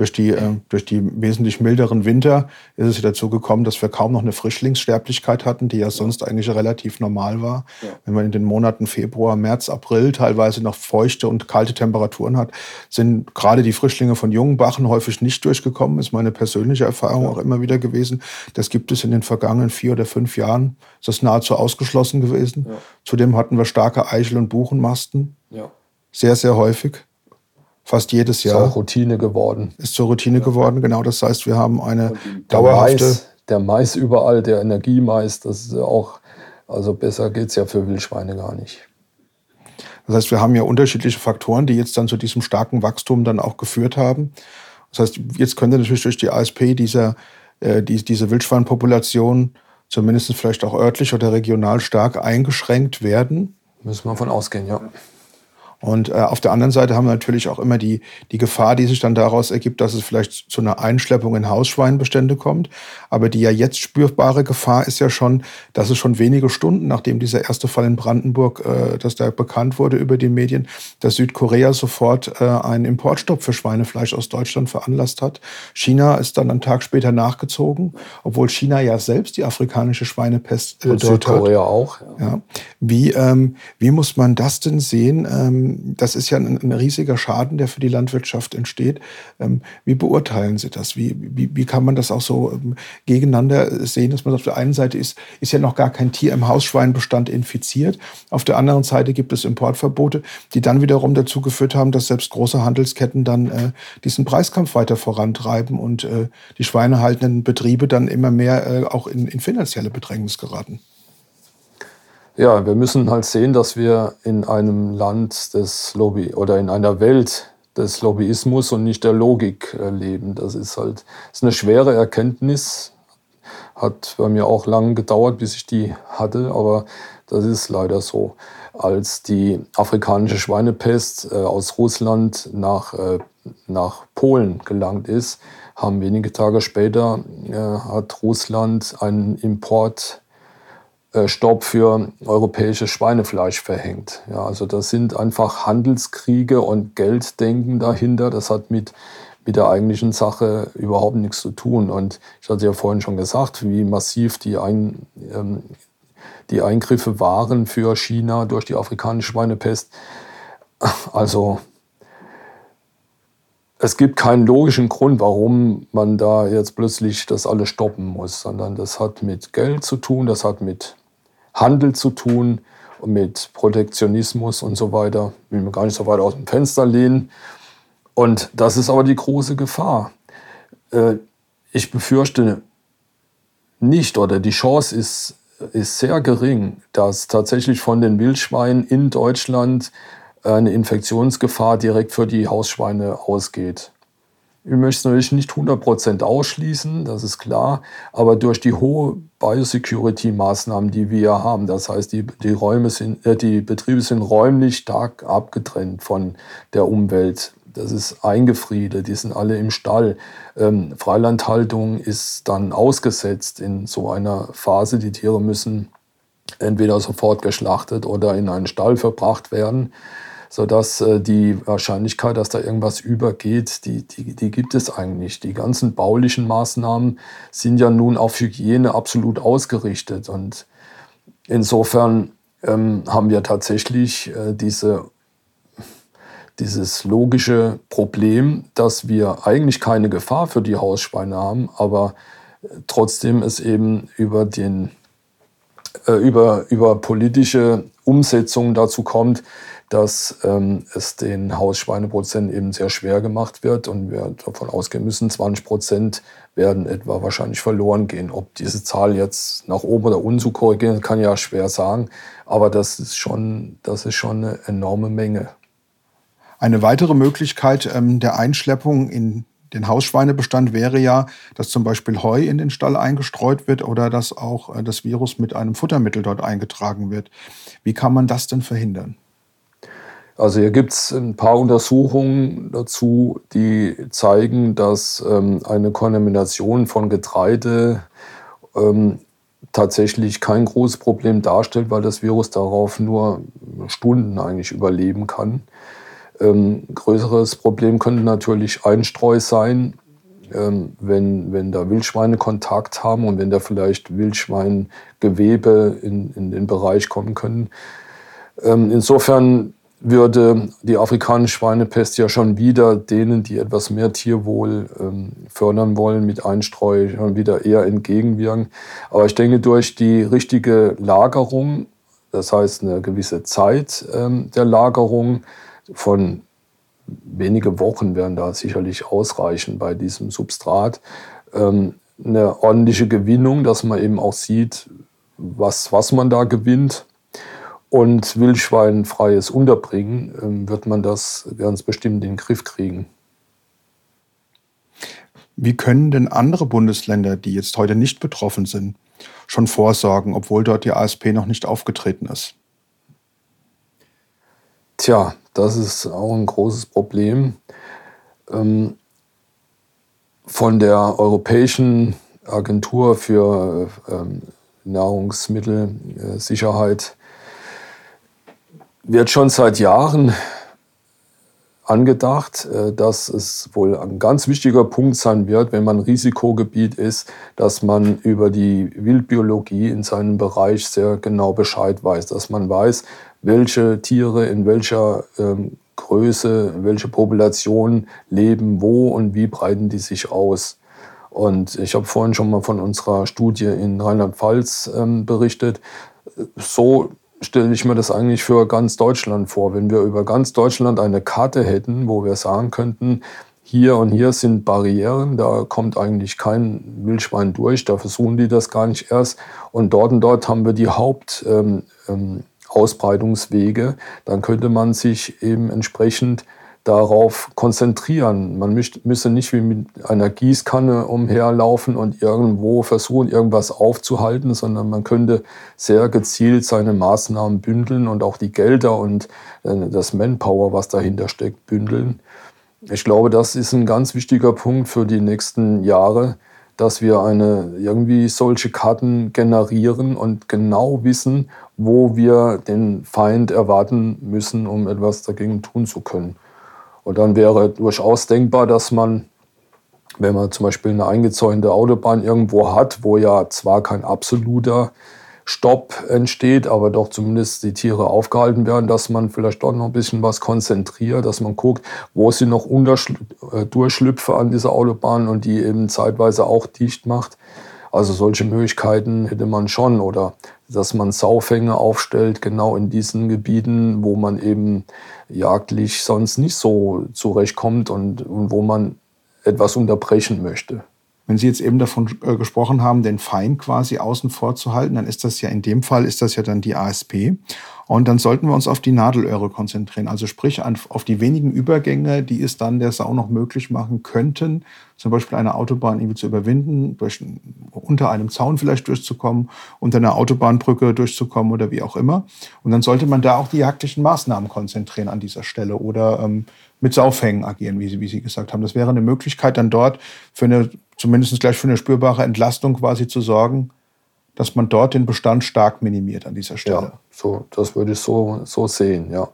durch die, äh, durch die wesentlich milderen Winter ist es ja dazu gekommen, dass wir kaum noch eine Frischlingssterblichkeit hatten, die ja sonst eigentlich relativ normal war. Ja. Wenn man in den Monaten Februar, März, April teilweise noch feuchte und kalte Temperaturen hat, sind gerade die Frischlinge von jungen Bachen häufig nicht durchgekommen, ist meine persönliche Erfahrung ja. auch immer wieder gewesen. Das gibt es in den vergangenen vier oder fünf Jahren, ist das nahezu ausgeschlossen gewesen. Zudem hatten wir starke Eichel- und Buchenmasten. Sehr, sehr häufig fast jedes Jahr. Ist auch Routine geworden. Ist zur Routine ja. geworden, genau. Das heißt, wir haben eine dauerhafte. Mais, der Mais überall, der Energiemais, das ist auch, also besser geht es ja für Wildschweine gar nicht. Das heißt, wir haben ja unterschiedliche Faktoren, die jetzt dann zu diesem starken Wachstum dann auch geführt haben. Das heißt, jetzt könnte natürlich durch die ASP dieser, äh, die, diese Wildschweinpopulation zumindest vielleicht auch örtlich oder regional stark eingeschränkt werden. Müssen wir davon ausgehen, ja. Und äh, auf der anderen Seite haben wir natürlich auch immer die, die Gefahr, die sich dann daraus ergibt, dass es vielleicht zu einer Einschleppung in Hausschweinbestände kommt. Aber die ja jetzt spürbare Gefahr ist ja schon, dass es schon wenige Stunden, nachdem dieser erste Fall in Brandenburg, äh, dass da bekannt wurde über die Medien, dass Südkorea sofort äh, einen Importstopp für Schweinefleisch aus Deutschland veranlasst hat. China ist dann einen Tag später nachgezogen, obwohl China ja selbst die afrikanische Schweinepest äh, Und Südkorea hat. auch. Ja. ja. Wie, ähm, wie muss man das denn sehen? Ähm, das ist ja ein, ein, riesiger Schaden, der für die Landwirtschaft entsteht. Ähm, wie beurteilen Sie das? Wie, wie, wie kann man das auch so ähm, gegeneinander sehen, dass man auf der einen Seite ist, ist ja noch gar kein Tier im Hausschweinbestand infiziert. Auf der anderen Seite gibt es Importverbote, die dann wiederum dazu geführt haben, dass selbst große Handelsketten dann äh, diesen Preiskampf weiter vorantreiben und äh, die schweinehaltenden Betriebe dann immer mehr äh, auch in, in finanzielle Bedrängnis geraten. Ja, wir müssen halt sehen, dass wir in einem Land des Lobby oder in einer Welt des Lobbyismus und nicht der Logik äh, leben. Das ist halt ist eine schwere Erkenntnis. Hat bei mir auch lange gedauert, bis ich die hatte, aber das ist leider so. Als die afrikanische Schweinepest äh, aus Russland nach, äh, nach Polen gelangt ist, haben wenige Tage später hat Russland einen Import Stopp für europäisches Schweinefleisch verhängt. Ja, also das sind einfach Handelskriege und Gelddenken dahinter. Das hat mit, mit der eigentlichen Sache überhaupt nichts zu tun. Und ich hatte ja vorhin schon gesagt, wie massiv die, Ein, ähm, die Eingriffe waren für China durch die afrikanische Schweinepest. Also es gibt keinen logischen Grund, warum man da jetzt plötzlich das alles stoppen muss, sondern das hat mit Geld zu tun, das hat mit Handel zu tun mit Protektionismus und so weiter. Will mir gar nicht so weit aus dem Fenster lehnen. Und das ist aber die große Gefahr. Äh, ich befürchte nicht oder die Chance ist, ist sehr gering, dass tatsächlich von den Wildschweinen in Deutschland eine Infektionsgefahr direkt für die Hausschweine ausgeht. Ich möchte es natürlich nicht 100% ausschließen, das ist klar, aber durch die hohe Biosecurity-Maßnahmen, die wir haben, das heißt, die, die, Räume sind, äh, die Betriebe sind räumlich stark abgetrennt von der Umwelt. Das ist eingefriedet, die sind alle im Stall. Ähm, Freilandhaltung ist dann ausgesetzt in so einer Phase. Die Tiere müssen entweder sofort geschlachtet oder in einen Stall verbracht werden sodass äh, die Wahrscheinlichkeit, dass da irgendwas übergeht, die, die, die gibt es eigentlich. Die ganzen baulichen Maßnahmen sind ja nun auf Hygiene absolut ausgerichtet. Und insofern ähm, haben wir tatsächlich äh, diese dieses logische Problem, dass wir eigentlich keine Gefahr für die Hausschweine haben, aber äh, trotzdem es eben über, den, äh, über, über politische Umsetzungen dazu kommt, dass ähm, es den Hausschweineproduzenten eben sehr schwer gemacht wird und wir davon ausgehen müssen, 20 Prozent werden etwa wahrscheinlich verloren gehen. Ob diese Zahl jetzt nach oben oder unten zu korrigieren, kann ja schwer sagen, aber das ist schon, das ist schon eine enorme Menge. Eine weitere Möglichkeit ähm, der Einschleppung in den Hausschweinebestand wäre ja, dass zum Beispiel Heu in den Stall eingestreut wird oder dass auch äh, das Virus mit einem Futtermittel dort eingetragen wird. Wie kann man das denn verhindern? Also hier gibt es ein paar Untersuchungen dazu, die zeigen, dass ähm, eine Kontamination von Getreide ähm, tatsächlich kein großes Problem darstellt, weil das Virus darauf nur Stunden eigentlich überleben kann. Ähm, größeres Problem könnte natürlich Einstreu sein, ähm, wenn, wenn da Wildschweine Kontakt haben und wenn da vielleicht Wildschweingewebe in, in den Bereich kommen können. Ähm, insofern würde die afrikanische Schweinepest ja schon wieder denen, die etwas mehr Tierwohl ähm, fördern wollen, mit Einstreu schon wieder eher entgegenwirken. Aber ich denke, durch die richtige Lagerung, das heißt eine gewisse Zeit ähm, der Lagerung von wenige Wochen werden da sicherlich ausreichen bei diesem Substrat. Ähm, eine ordentliche Gewinnung, dass man eben auch sieht, was, was man da gewinnt. Und wildschweinfreies Unterbringen ähm, wird man das ganz bestimmt in den Griff kriegen. Wie können denn andere Bundesländer, die jetzt heute nicht betroffen sind, schon vorsorgen, obwohl dort die ASP noch nicht aufgetreten ist? Tja, das ist auch ein großes Problem. Ähm, von der Europäischen Agentur für ähm, Nahrungsmittelsicherheit wird schon seit Jahren angedacht, äh, dass es wohl ein ganz wichtiger Punkt sein wird, wenn man Risikogebiet ist, dass man über die Wildbiologie in seinem Bereich sehr genau Bescheid weiß, dass man weiß, welche Tiere in welcher ähm, Größe, welche Populationen leben wo und wie breiten die sich aus. Und ich habe vorhin schon mal von unserer Studie in Rheinland-Pfalz ähm, berichtet. So stelle ich mir das eigentlich für ganz Deutschland vor. Wenn wir über ganz Deutschland eine Karte hätten, wo wir sagen könnten, hier und hier sind Barrieren, da kommt eigentlich kein Wildschwein durch, da versuchen die das gar nicht erst. Und dort und dort haben wir die Hauptausbreitungswege. Ähm, ähm, dann könnte man sich eben entsprechend darauf konzentrieren. Man müsse nicht wie mit einer Gießkanne umherlaufen und irgendwo versuchen, irgendwas aufzuhalten, sondern man könnte sehr gezielt seine Maßnahmen bündeln und auch die Gelder und äh, das Manpower, was dahinter steckt, bündeln. Ich glaube, das ist ein ganz wichtiger Punkt für die nächsten Jahre, dass wir eine, irgendwie solche Karten generieren und genau wissen, wo wir den Feind erwarten müssen, um etwas dagegen tun zu können. Und dann wäre durchaus denkbar, dass man, wenn man zum Beispiel eine eingezäunte Autobahn irgendwo hat, wo ja zwar kein absoluter Stopp entsteht, aber doch zumindest die Tiere aufgehalten werden, dass man vielleicht doch noch ein bisschen was konzentriert, dass man guckt, wo sie noch äh, Durchschlüpfe an dieser Autobahn und die eben zeitweise auch dicht macht. Also solche Möglichkeiten hätte man schon oder dass man Saufänge aufstellt, genau in diesen Gebieten, wo man eben jagdlich sonst nicht so zurechtkommt und, und wo man etwas unterbrechen möchte. Wenn Sie jetzt eben davon äh, gesprochen haben, den Feind quasi außen vor zu halten, dann ist das ja in dem Fall ist das ja dann die ASP. Und dann sollten wir uns auf die Nadelöhre konzentrieren. Also sprich auf die wenigen Übergänge, die es dann der Sau noch möglich machen könnten, zum Beispiel eine Autobahn irgendwie zu überwinden, durch, unter einem Zaun vielleicht durchzukommen, unter einer Autobahnbrücke durchzukommen oder wie auch immer. Und dann sollte man da auch die jagdlichen Maßnahmen konzentrieren an dieser Stelle oder ähm, mit Saufhängen agieren, wie Sie, wie Sie gesagt haben. Das wäre eine Möglichkeit, dann dort für eine, zumindest gleich für eine spürbare Entlastung quasi zu sorgen, dass man dort den Bestand stark minimiert an dieser Stelle. Ja, so, das würde ich so, so sehen, ja.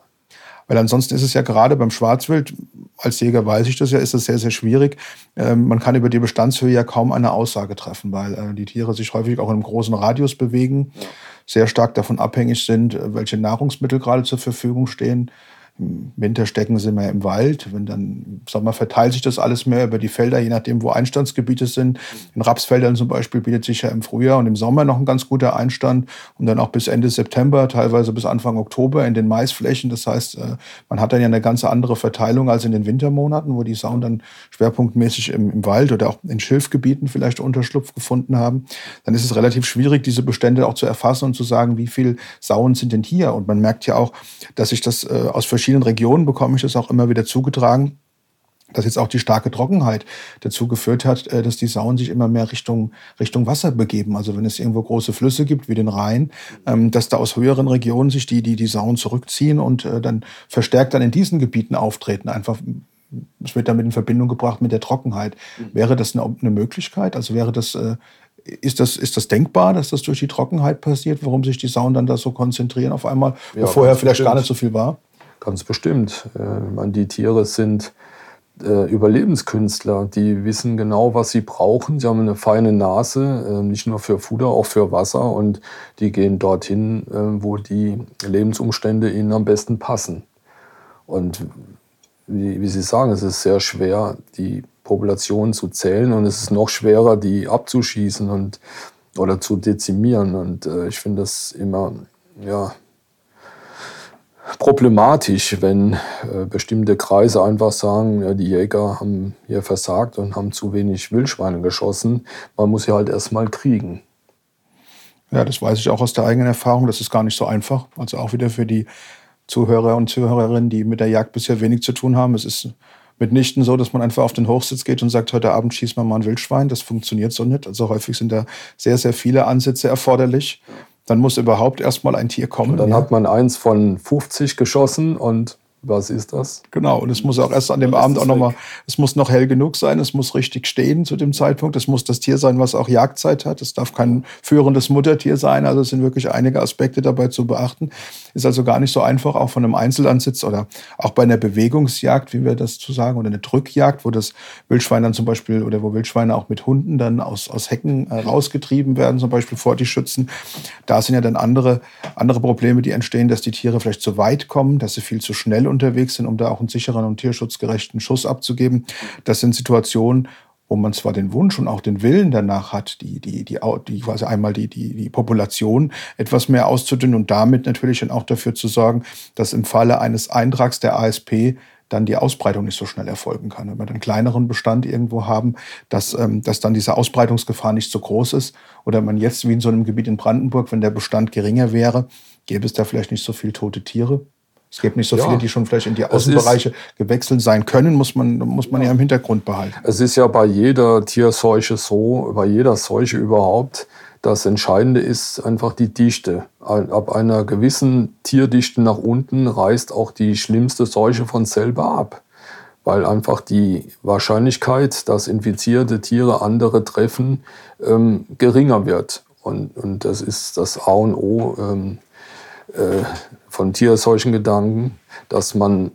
Weil ansonsten ist es ja gerade beim Schwarzwild, als Jäger weiß ich das ja, ist es sehr, sehr schwierig. Ähm, man kann über die Bestandshöhe ja kaum eine Aussage treffen, weil äh, die Tiere sich häufig auch in einem großen Radius bewegen, ja. sehr stark davon abhängig sind, äh, welche Nahrungsmittel gerade zur Verfügung stehen. Im Winter stecken sie mehr im Wald. Wenn dann im Sommer verteilt sich das alles mehr über die Felder, je nachdem, wo Einstandsgebiete sind. In Rapsfeldern zum Beispiel bietet sich ja im Frühjahr und im Sommer noch ein ganz guter Einstand und dann auch bis Ende September, teilweise bis Anfang Oktober in den Maisflächen. Das heißt, äh, man hat dann ja eine ganz andere Verteilung als in den Wintermonaten, wo die Sauen dann schwerpunktmäßig im, im Wald oder auch in Schilfgebieten vielleicht Unterschlupf gefunden haben. Dann ist es relativ schwierig, diese Bestände auch zu erfassen und zu sagen, wie viel Sauen sind denn hier? Und man merkt ja auch, dass sich das äh, aus verschiedenen verschiedenen Regionen bekomme ich das auch immer wieder zugetragen, dass jetzt auch die starke Trockenheit dazu geführt hat, äh, dass die Sauen sich immer mehr Richtung, Richtung Wasser begeben. Also wenn es irgendwo große Flüsse gibt, wie den Rhein, ähm, dass da aus höheren Regionen sich die, die, die Sauen zurückziehen und äh, dann verstärkt dann in diesen Gebieten auftreten. Einfach, es wird damit in Verbindung gebracht mit der Trockenheit. Mhm. Wäre das eine, eine Möglichkeit? Also wäre das, äh, ist das, ist das denkbar, dass das durch die Trockenheit passiert, warum sich die Sauen dann da so konzentrieren auf einmal, ja, wo vorher vielleicht bestimmt. gar nicht so viel war? Ganz bestimmt. Äh, die Tiere sind äh, Überlebenskünstler. Die wissen genau, was sie brauchen. Sie haben eine feine Nase, äh, nicht nur für Futter, auch für Wasser. Und die gehen dorthin, äh, wo die Lebensumstände ihnen am besten passen. Und wie, wie Sie sagen, es ist sehr schwer, die Population zu zählen und es ist noch schwerer, die abzuschießen und, oder zu dezimieren. Und ich finde das immer, ja, problematisch, wenn äh, bestimmte Kreise einfach sagen, die Jäger haben hier versagt und haben zu wenig Wildschweine geschossen. Man muss sie halt erstmal kriegen. Ja, das weiß ich auch aus der eigenen Erfahrung. Das ist gar nicht so einfach. Also auch wieder für die Zuhörer und Zuhörerinnen, die mit der Jagd bisher wenig zu tun haben. Es ist mitnichten so, dass man einfach auf den Hochsitz geht und sagt, heute Abend schießt man mal ein Wildschwein. Das funktioniert so nicht. Also häufig sind da sehr, sehr viele Ansätze erforderlich. Dann muss überhaupt erstmal ein Tier kommen. Und dann ja. hat man eins von 50 geschossen und was ist das? Genau, und es muss auch erst an dem Abend auch nochmal, es muss noch hell genug sein, es muss richtig stehen zu dem Zeitpunkt, es muss das Tier sein, was auch Jagdzeit hat, es darf kein führendes Muttertier sein, also es sind wirklich einige Aspekte dabei zu beachten. Ist also gar nicht so einfach, auch von einem Einzelansitz oder auch bei einer Bewegungsjagd, wie wir das zu sagen, oder eine Drückjagd, wo das Wildschwein dann zum Beispiel, oder wo Wildschweine auch mit Hunden dann aus, aus Hecken äh, rausgetrieben werden, zum Beispiel vor die Schützen. Da sind ja dann andere, andere Probleme, die entstehen, dass die Tiere vielleicht zu weit kommen, dass sie viel zu schnell unterwegs sind, um da auch einen sicheren und tierschutzgerechten Schuss abzugeben. Das sind Situationen, wo man zwar den Wunsch und auch den Willen danach hat, die, die, die, die quasi einmal die, die, die Population etwas mehr auszudünnen und damit natürlich dann auch dafür zu sorgen, dass im Falle eines Eintrags der ASP dann die Ausbreitung nicht so schnell erfolgen kann. Wenn wir einen kleineren Bestand irgendwo haben, dass, ähm, dass dann diese Ausbreitungsgefahr nicht so groß ist. Oder man jetzt wie in so einem Gebiet in Brandenburg, wenn der Bestand geringer wäre, gäbe es da vielleicht nicht so viele tote Tiere. Es gibt nicht so ja. viele, die schon vielleicht in die Außenbereiche gewechselt sein können, muss man, muss man ja. ja im Hintergrund behalten. Es ist ja bei jeder Tierseuche so, bei jeder Seuche überhaupt, das Entscheidende ist einfach die Dichte. Ab einer gewissen Tierdichte nach unten reißt auch die schlimmste Seuche von selber ab, weil einfach die Wahrscheinlichkeit, dass infizierte Tiere andere treffen, ähm, geringer wird. Und, und das ist das A und O ähm, äh, von solchen Gedanken, dass man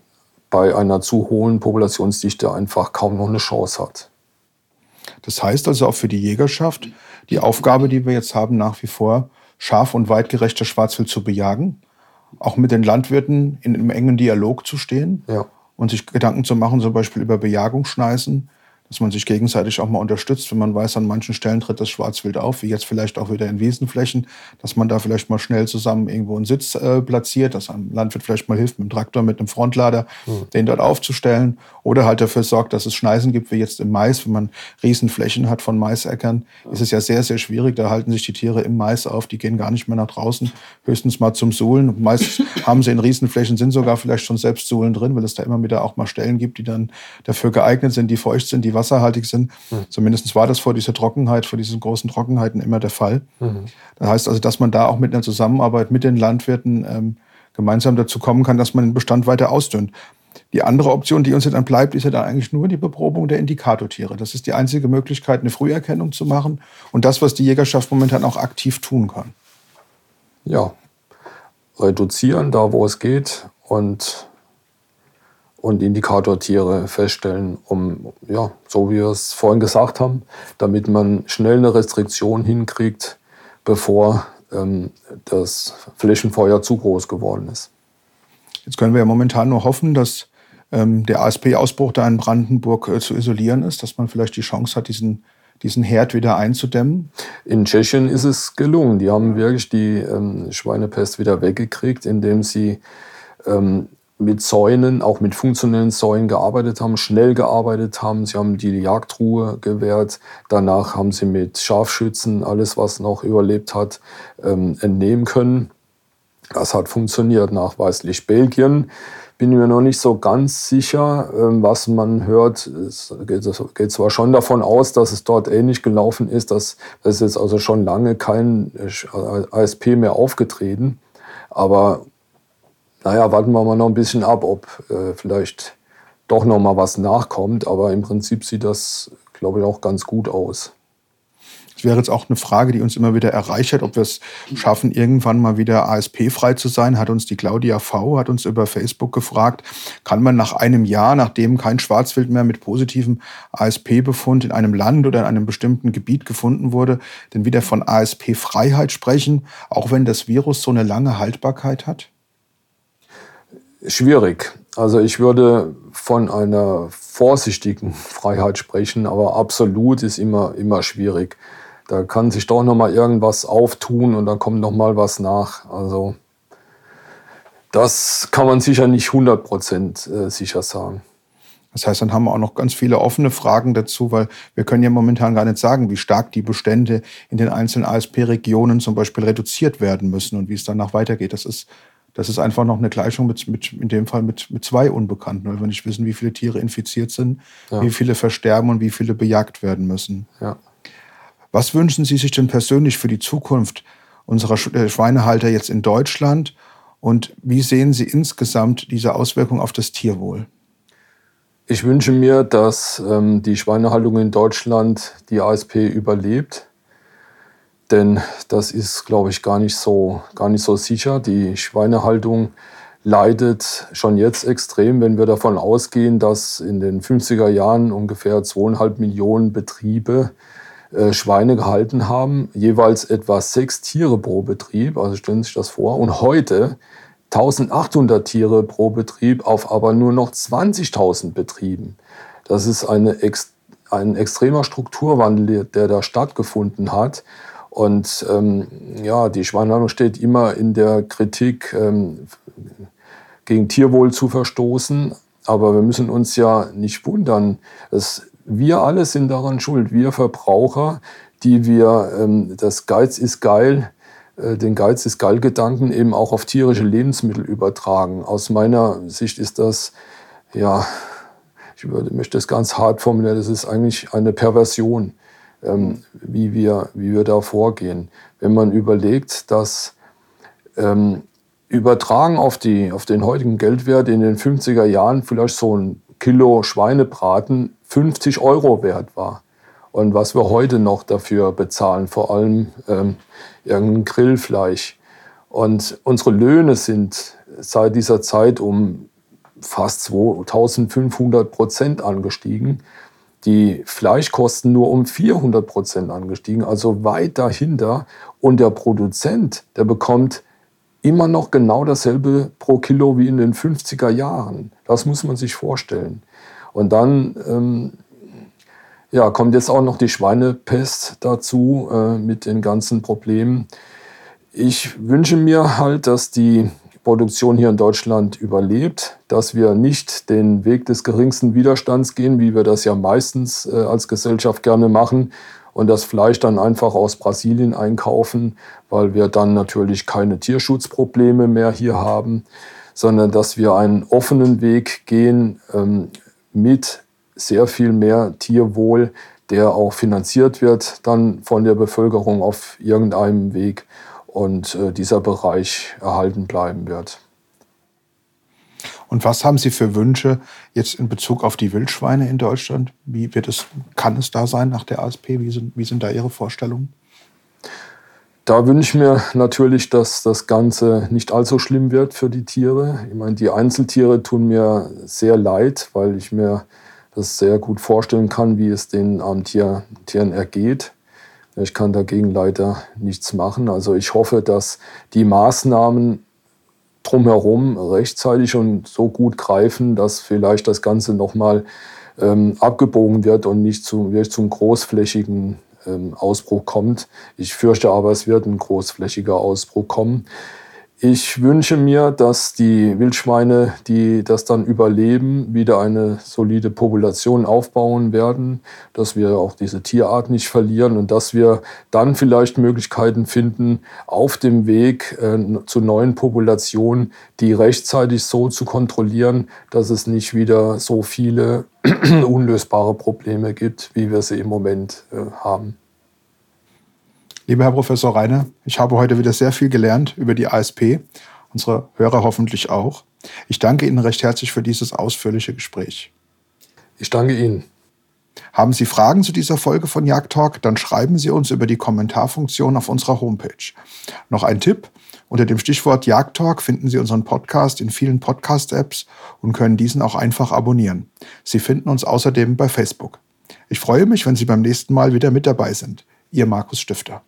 bei einer zu hohen Populationsdichte einfach kaum noch eine Chance hat. Das heißt also auch für die Jägerschaft, die Aufgabe, die wir jetzt haben, nach wie vor scharf und weitgerechter Schwarzwild zu bejagen, auch mit den Landwirten in einem engen Dialog zu stehen ja. und sich Gedanken zu machen, zum Beispiel über Bejagungsschneisen, dass man sich gegenseitig auch mal unterstützt, wenn man weiß, an manchen Stellen tritt das Schwarzwild auf, wie jetzt vielleicht auch wieder in Wiesenflächen, dass man da vielleicht mal schnell zusammen irgendwo einen Sitz äh, platziert, dass ein Landwirt vielleicht mal hilft mit dem Traktor, mit einem Frontlader, mhm. den dort aufzustellen oder halt dafür sorgt, dass es Schneisen gibt, wie jetzt im Mais, wenn man Riesenflächen hat von Maisäckern, mhm. ist es ja sehr, sehr schwierig, da halten sich die Tiere im Mais auf, die gehen gar nicht mehr nach draußen, höchstens mal zum Suhlen. Meist haben sie in Riesenflächen, sind sogar vielleicht schon selbst Suhlen drin, weil es da immer wieder auch mal Stellen gibt, die dann dafür geeignet sind, die feucht sind, die wasserhaltig sind. Mhm. Zumindest war das vor dieser Trockenheit, vor diesen großen Trockenheiten immer der Fall. Mhm. Das heißt also, dass man da auch mit einer Zusammenarbeit mit den Landwirten ähm, gemeinsam dazu kommen kann, dass man den Bestand weiter ausdünnt. Die andere Option, die uns dann bleibt, ist ja dann eigentlich nur die Beprobung der Indikatortiere. Das ist die einzige Möglichkeit, eine Früherkennung zu machen und das, was die Jägerschaft momentan auch aktiv tun kann. Ja, reduzieren da, wo es geht und und Indikatortiere feststellen, um, ja, so wie wir es vorhin gesagt haben, damit man schnell eine Restriktion hinkriegt, bevor ähm, das Flächenfeuer zu groß geworden ist. Jetzt können wir ja momentan nur hoffen, dass ähm, der ASP-Ausbruch da in Brandenburg äh, zu isolieren ist, dass man vielleicht die Chance hat, diesen, diesen Herd wieder einzudämmen? In Tschechien ist es gelungen. Die haben wirklich die ähm, Schweinepest wieder weggekriegt, indem sie ähm, mit Zäunen, auch mit funktionellen Zäunen gearbeitet haben, schnell gearbeitet haben. Sie haben die Jagdruhe gewährt. Danach haben sie mit Scharfschützen alles, was noch überlebt hat, ähm, entnehmen können. Das hat funktioniert nachweislich. Belgien bin ich mir noch nicht so ganz sicher, ähm, was man hört. Es geht zwar schon davon aus, dass es dort ähnlich gelaufen ist, dass es jetzt also schon lange kein äh, ASP mehr aufgetreten. Aber naja, warten wir mal noch ein bisschen ab, ob äh, vielleicht doch noch mal was nachkommt. Aber im Prinzip sieht das, glaube ich, auch ganz gut aus. Es wäre jetzt auch eine Frage, die uns immer wieder erreicht hat, ob wir es schaffen, irgendwann mal wieder ASP-frei zu sein. Hat uns die Claudia V. hat uns über Facebook gefragt, kann man nach einem Jahr, nachdem kein Schwarzwild mehr mit positivem ASP-Befund in einem Land oder in einem bestimmten Gebiet gefunden wurde, denn wieder von ASP-Freiheit sprechen, auch wenn das Virus so eine lange Haltbarkeit hat? Schwierig. Also ich würde von einer vorsichtigen Freiheit sprechen, aber absolut ist immer, immer schwierig. Da kann sich doch noch mal irgendwas auftun und dann kommt noch mal was nach. Also Das kann man sicher nicht 100 Prozent äh, sicher sagen. Das heißt, dann haben wir auch noch ganz viele offene Fragen dazu, weil wir können ja momentan gar nicht sagen, wie stark die Bestände in den einzelnen ASP-Regionen zum Beispiel reduziert werden müssen und wie es danach weitergeht. Das ist, das ist einfach noch eine Gleichung mit, mit in dem Fall mit, mit zwei Unbekannten, weil wir nicht wissen, wie viele Tiere infiziert sind, ja. wie viele versterben und wie viele bejagt werden müssen. Ja. Was wünschen Sie sich denn persönlich für die Zukunft unserer äh, Schweinehalter jetzt in Deutschland und wie sehen Sie insgesamt diese Auswirkungen auf das Tierwohl? Ich wünsche mir, dass ähm, die Schweinehaltung in Deutschland die ASP überlebt. Denn das ist, glaube ich, gar nicht, so, gar nicht so sicher. Die Schweinehaltung leidet schon jetzt extrem, wenn wir davon ausgehen, dass in den 50er Jahren ungefähr zweieinhalb Millionen Betriebe äh, Schweine gehalten haben, jeweils etwa sechs Tiere pro Betrieb. Also stellen Sie sich das vor. Und heute 1800 Tiere pro Betrieb auf aber nur noch 20.000 Betrieben. Das ist eine, ein extremer Strukturwandel, der da stattgefunden hat. Und ähm, ja, die Schweinehaltung steht immer in der Kritik, ähm, gegen Tierwohl zu verstoßen. Aber wir müssen uns ja nicht wundern. Es, wir alle sind daran schuld, wir Verbraucher, die wir ähm, das Geiz ist geil äh, den Geiz ist Geil-Gedanken eben auch auf tierische Lebensmittel übertragen. Aus meiner Sicht ist das, ja, ich würde, möchte es ganz hart formulieren, das ist eigentlich eine Perversion, ähm, wie, wir, wie wir da vorgehen. Wenn man überlegt, dass ähm, übertragen auf, die, auf den heutigen Geldwert in den 50er Jahren vielleicht so ein Kilo Schweinebraten 50 Euro wert war und was wir heute noch dafür bezahlen, vor allem ähm, irgendein Grillfleisch. Und unsere Löhne sind seit dieser Zeit um fast 2500 Prozent angestiegen. Die Fleischkosten nur um 400 Prozent angestiegen, also weit dahinter. Und der Produzent, der bekommt immer noch genau dasselbe pro Kilo wie in den 50er Jahren. Das muss man sich vorstellen. Und dann ähm, ja, kommt jetzt auch noch die Schweinepest dazu äh, mit den ganzen Problemen. Ich wünsche mir halt, dass die Produktion hier in Deutschland überlebt, dass wir nicht den Weg des geringsten Widerstands gehen, wie wir das ja meistens äh, als Gesellschaft gerne machen, und das Fleisch dann einfach aus Brasilien einkaufen, weil wir dann natürlich keine Tierschutzprobleme mehr hier haben, sondern dass wir einen offenen Weg gehen ähm, mit sehr viel mehr Tierwohl, der auch finanziert wird dann von der Bevölkerung auf irgendeinem Weg und äh, dieser Bereich erhalten bleiben wird. Und was haben Sie für Wünsche jetzt in Bezug auf die Wildschweine in Deutschland? Wie wird es, kann es da sein nach der ASP? Wie sind, wie sind da Ihre Vorstellungen? Da wünsche ich mir natürlich, dass das Ganze nicht allzu schlimm wird für die Tiere. Ich meine, die Einzeltiere tun mir sehr leid, weil ich mir das sehr gut vorstellen kann, wie es den armen Tier, Tieren ergeht. Ich kann dagegen leider nichts machen. Also ich hoffe, dass die Maßnahmen drumherum rechtzeitig und so gut greifen, dass vielleicht das Ganze nochmal ähm, abgebogen wird und nicht zu, wirklich zum großflächigen ähm, Ausbruch kommt. Ich fürchte aber, es wird ein großflächiger Ausbruch kommen. Ich wünsche mir, dass die Wildschweine, die das dann überleben, wieder eine solide Population aufbauen werden, dass wir auch diese Tierart nicht verlieren und dass wir dann vielleicht Möglichkeiten finden, auf dem Weg äh, zu neuen Populationen, die rechtzeitig so zu kontrollieren, dass es nicht wieder so viele unlösbare Probleme gibt, wie wir sie im Moment äh, haben. Lieber Herr Professor Reiner, ich habe heute wieder sehr viel gelernt über die ASP, unsere Hörer hoffentlich auch. Ich danke Ihnen recht herzlich für dieses ausführliche Gespräch. Ich danke Ihnen. Haben Sie Fragen zu dieser Folge von Jagd Talk, dann schreiben Sie uns über die Kommentarfunktion auf unserer Homepage. Noch ein Tipp. Unter dem Stichwort Jagd Talk finden Sie unseren Podcast in vielen Podcast-Apps und können diesen auch einfach abonnieren. Sie finden uns außerdem bei Facebook. Ich freue mich, wenn Sie beim nächsten Mal wieder mit dabei sind. Ihr Markus Stifter.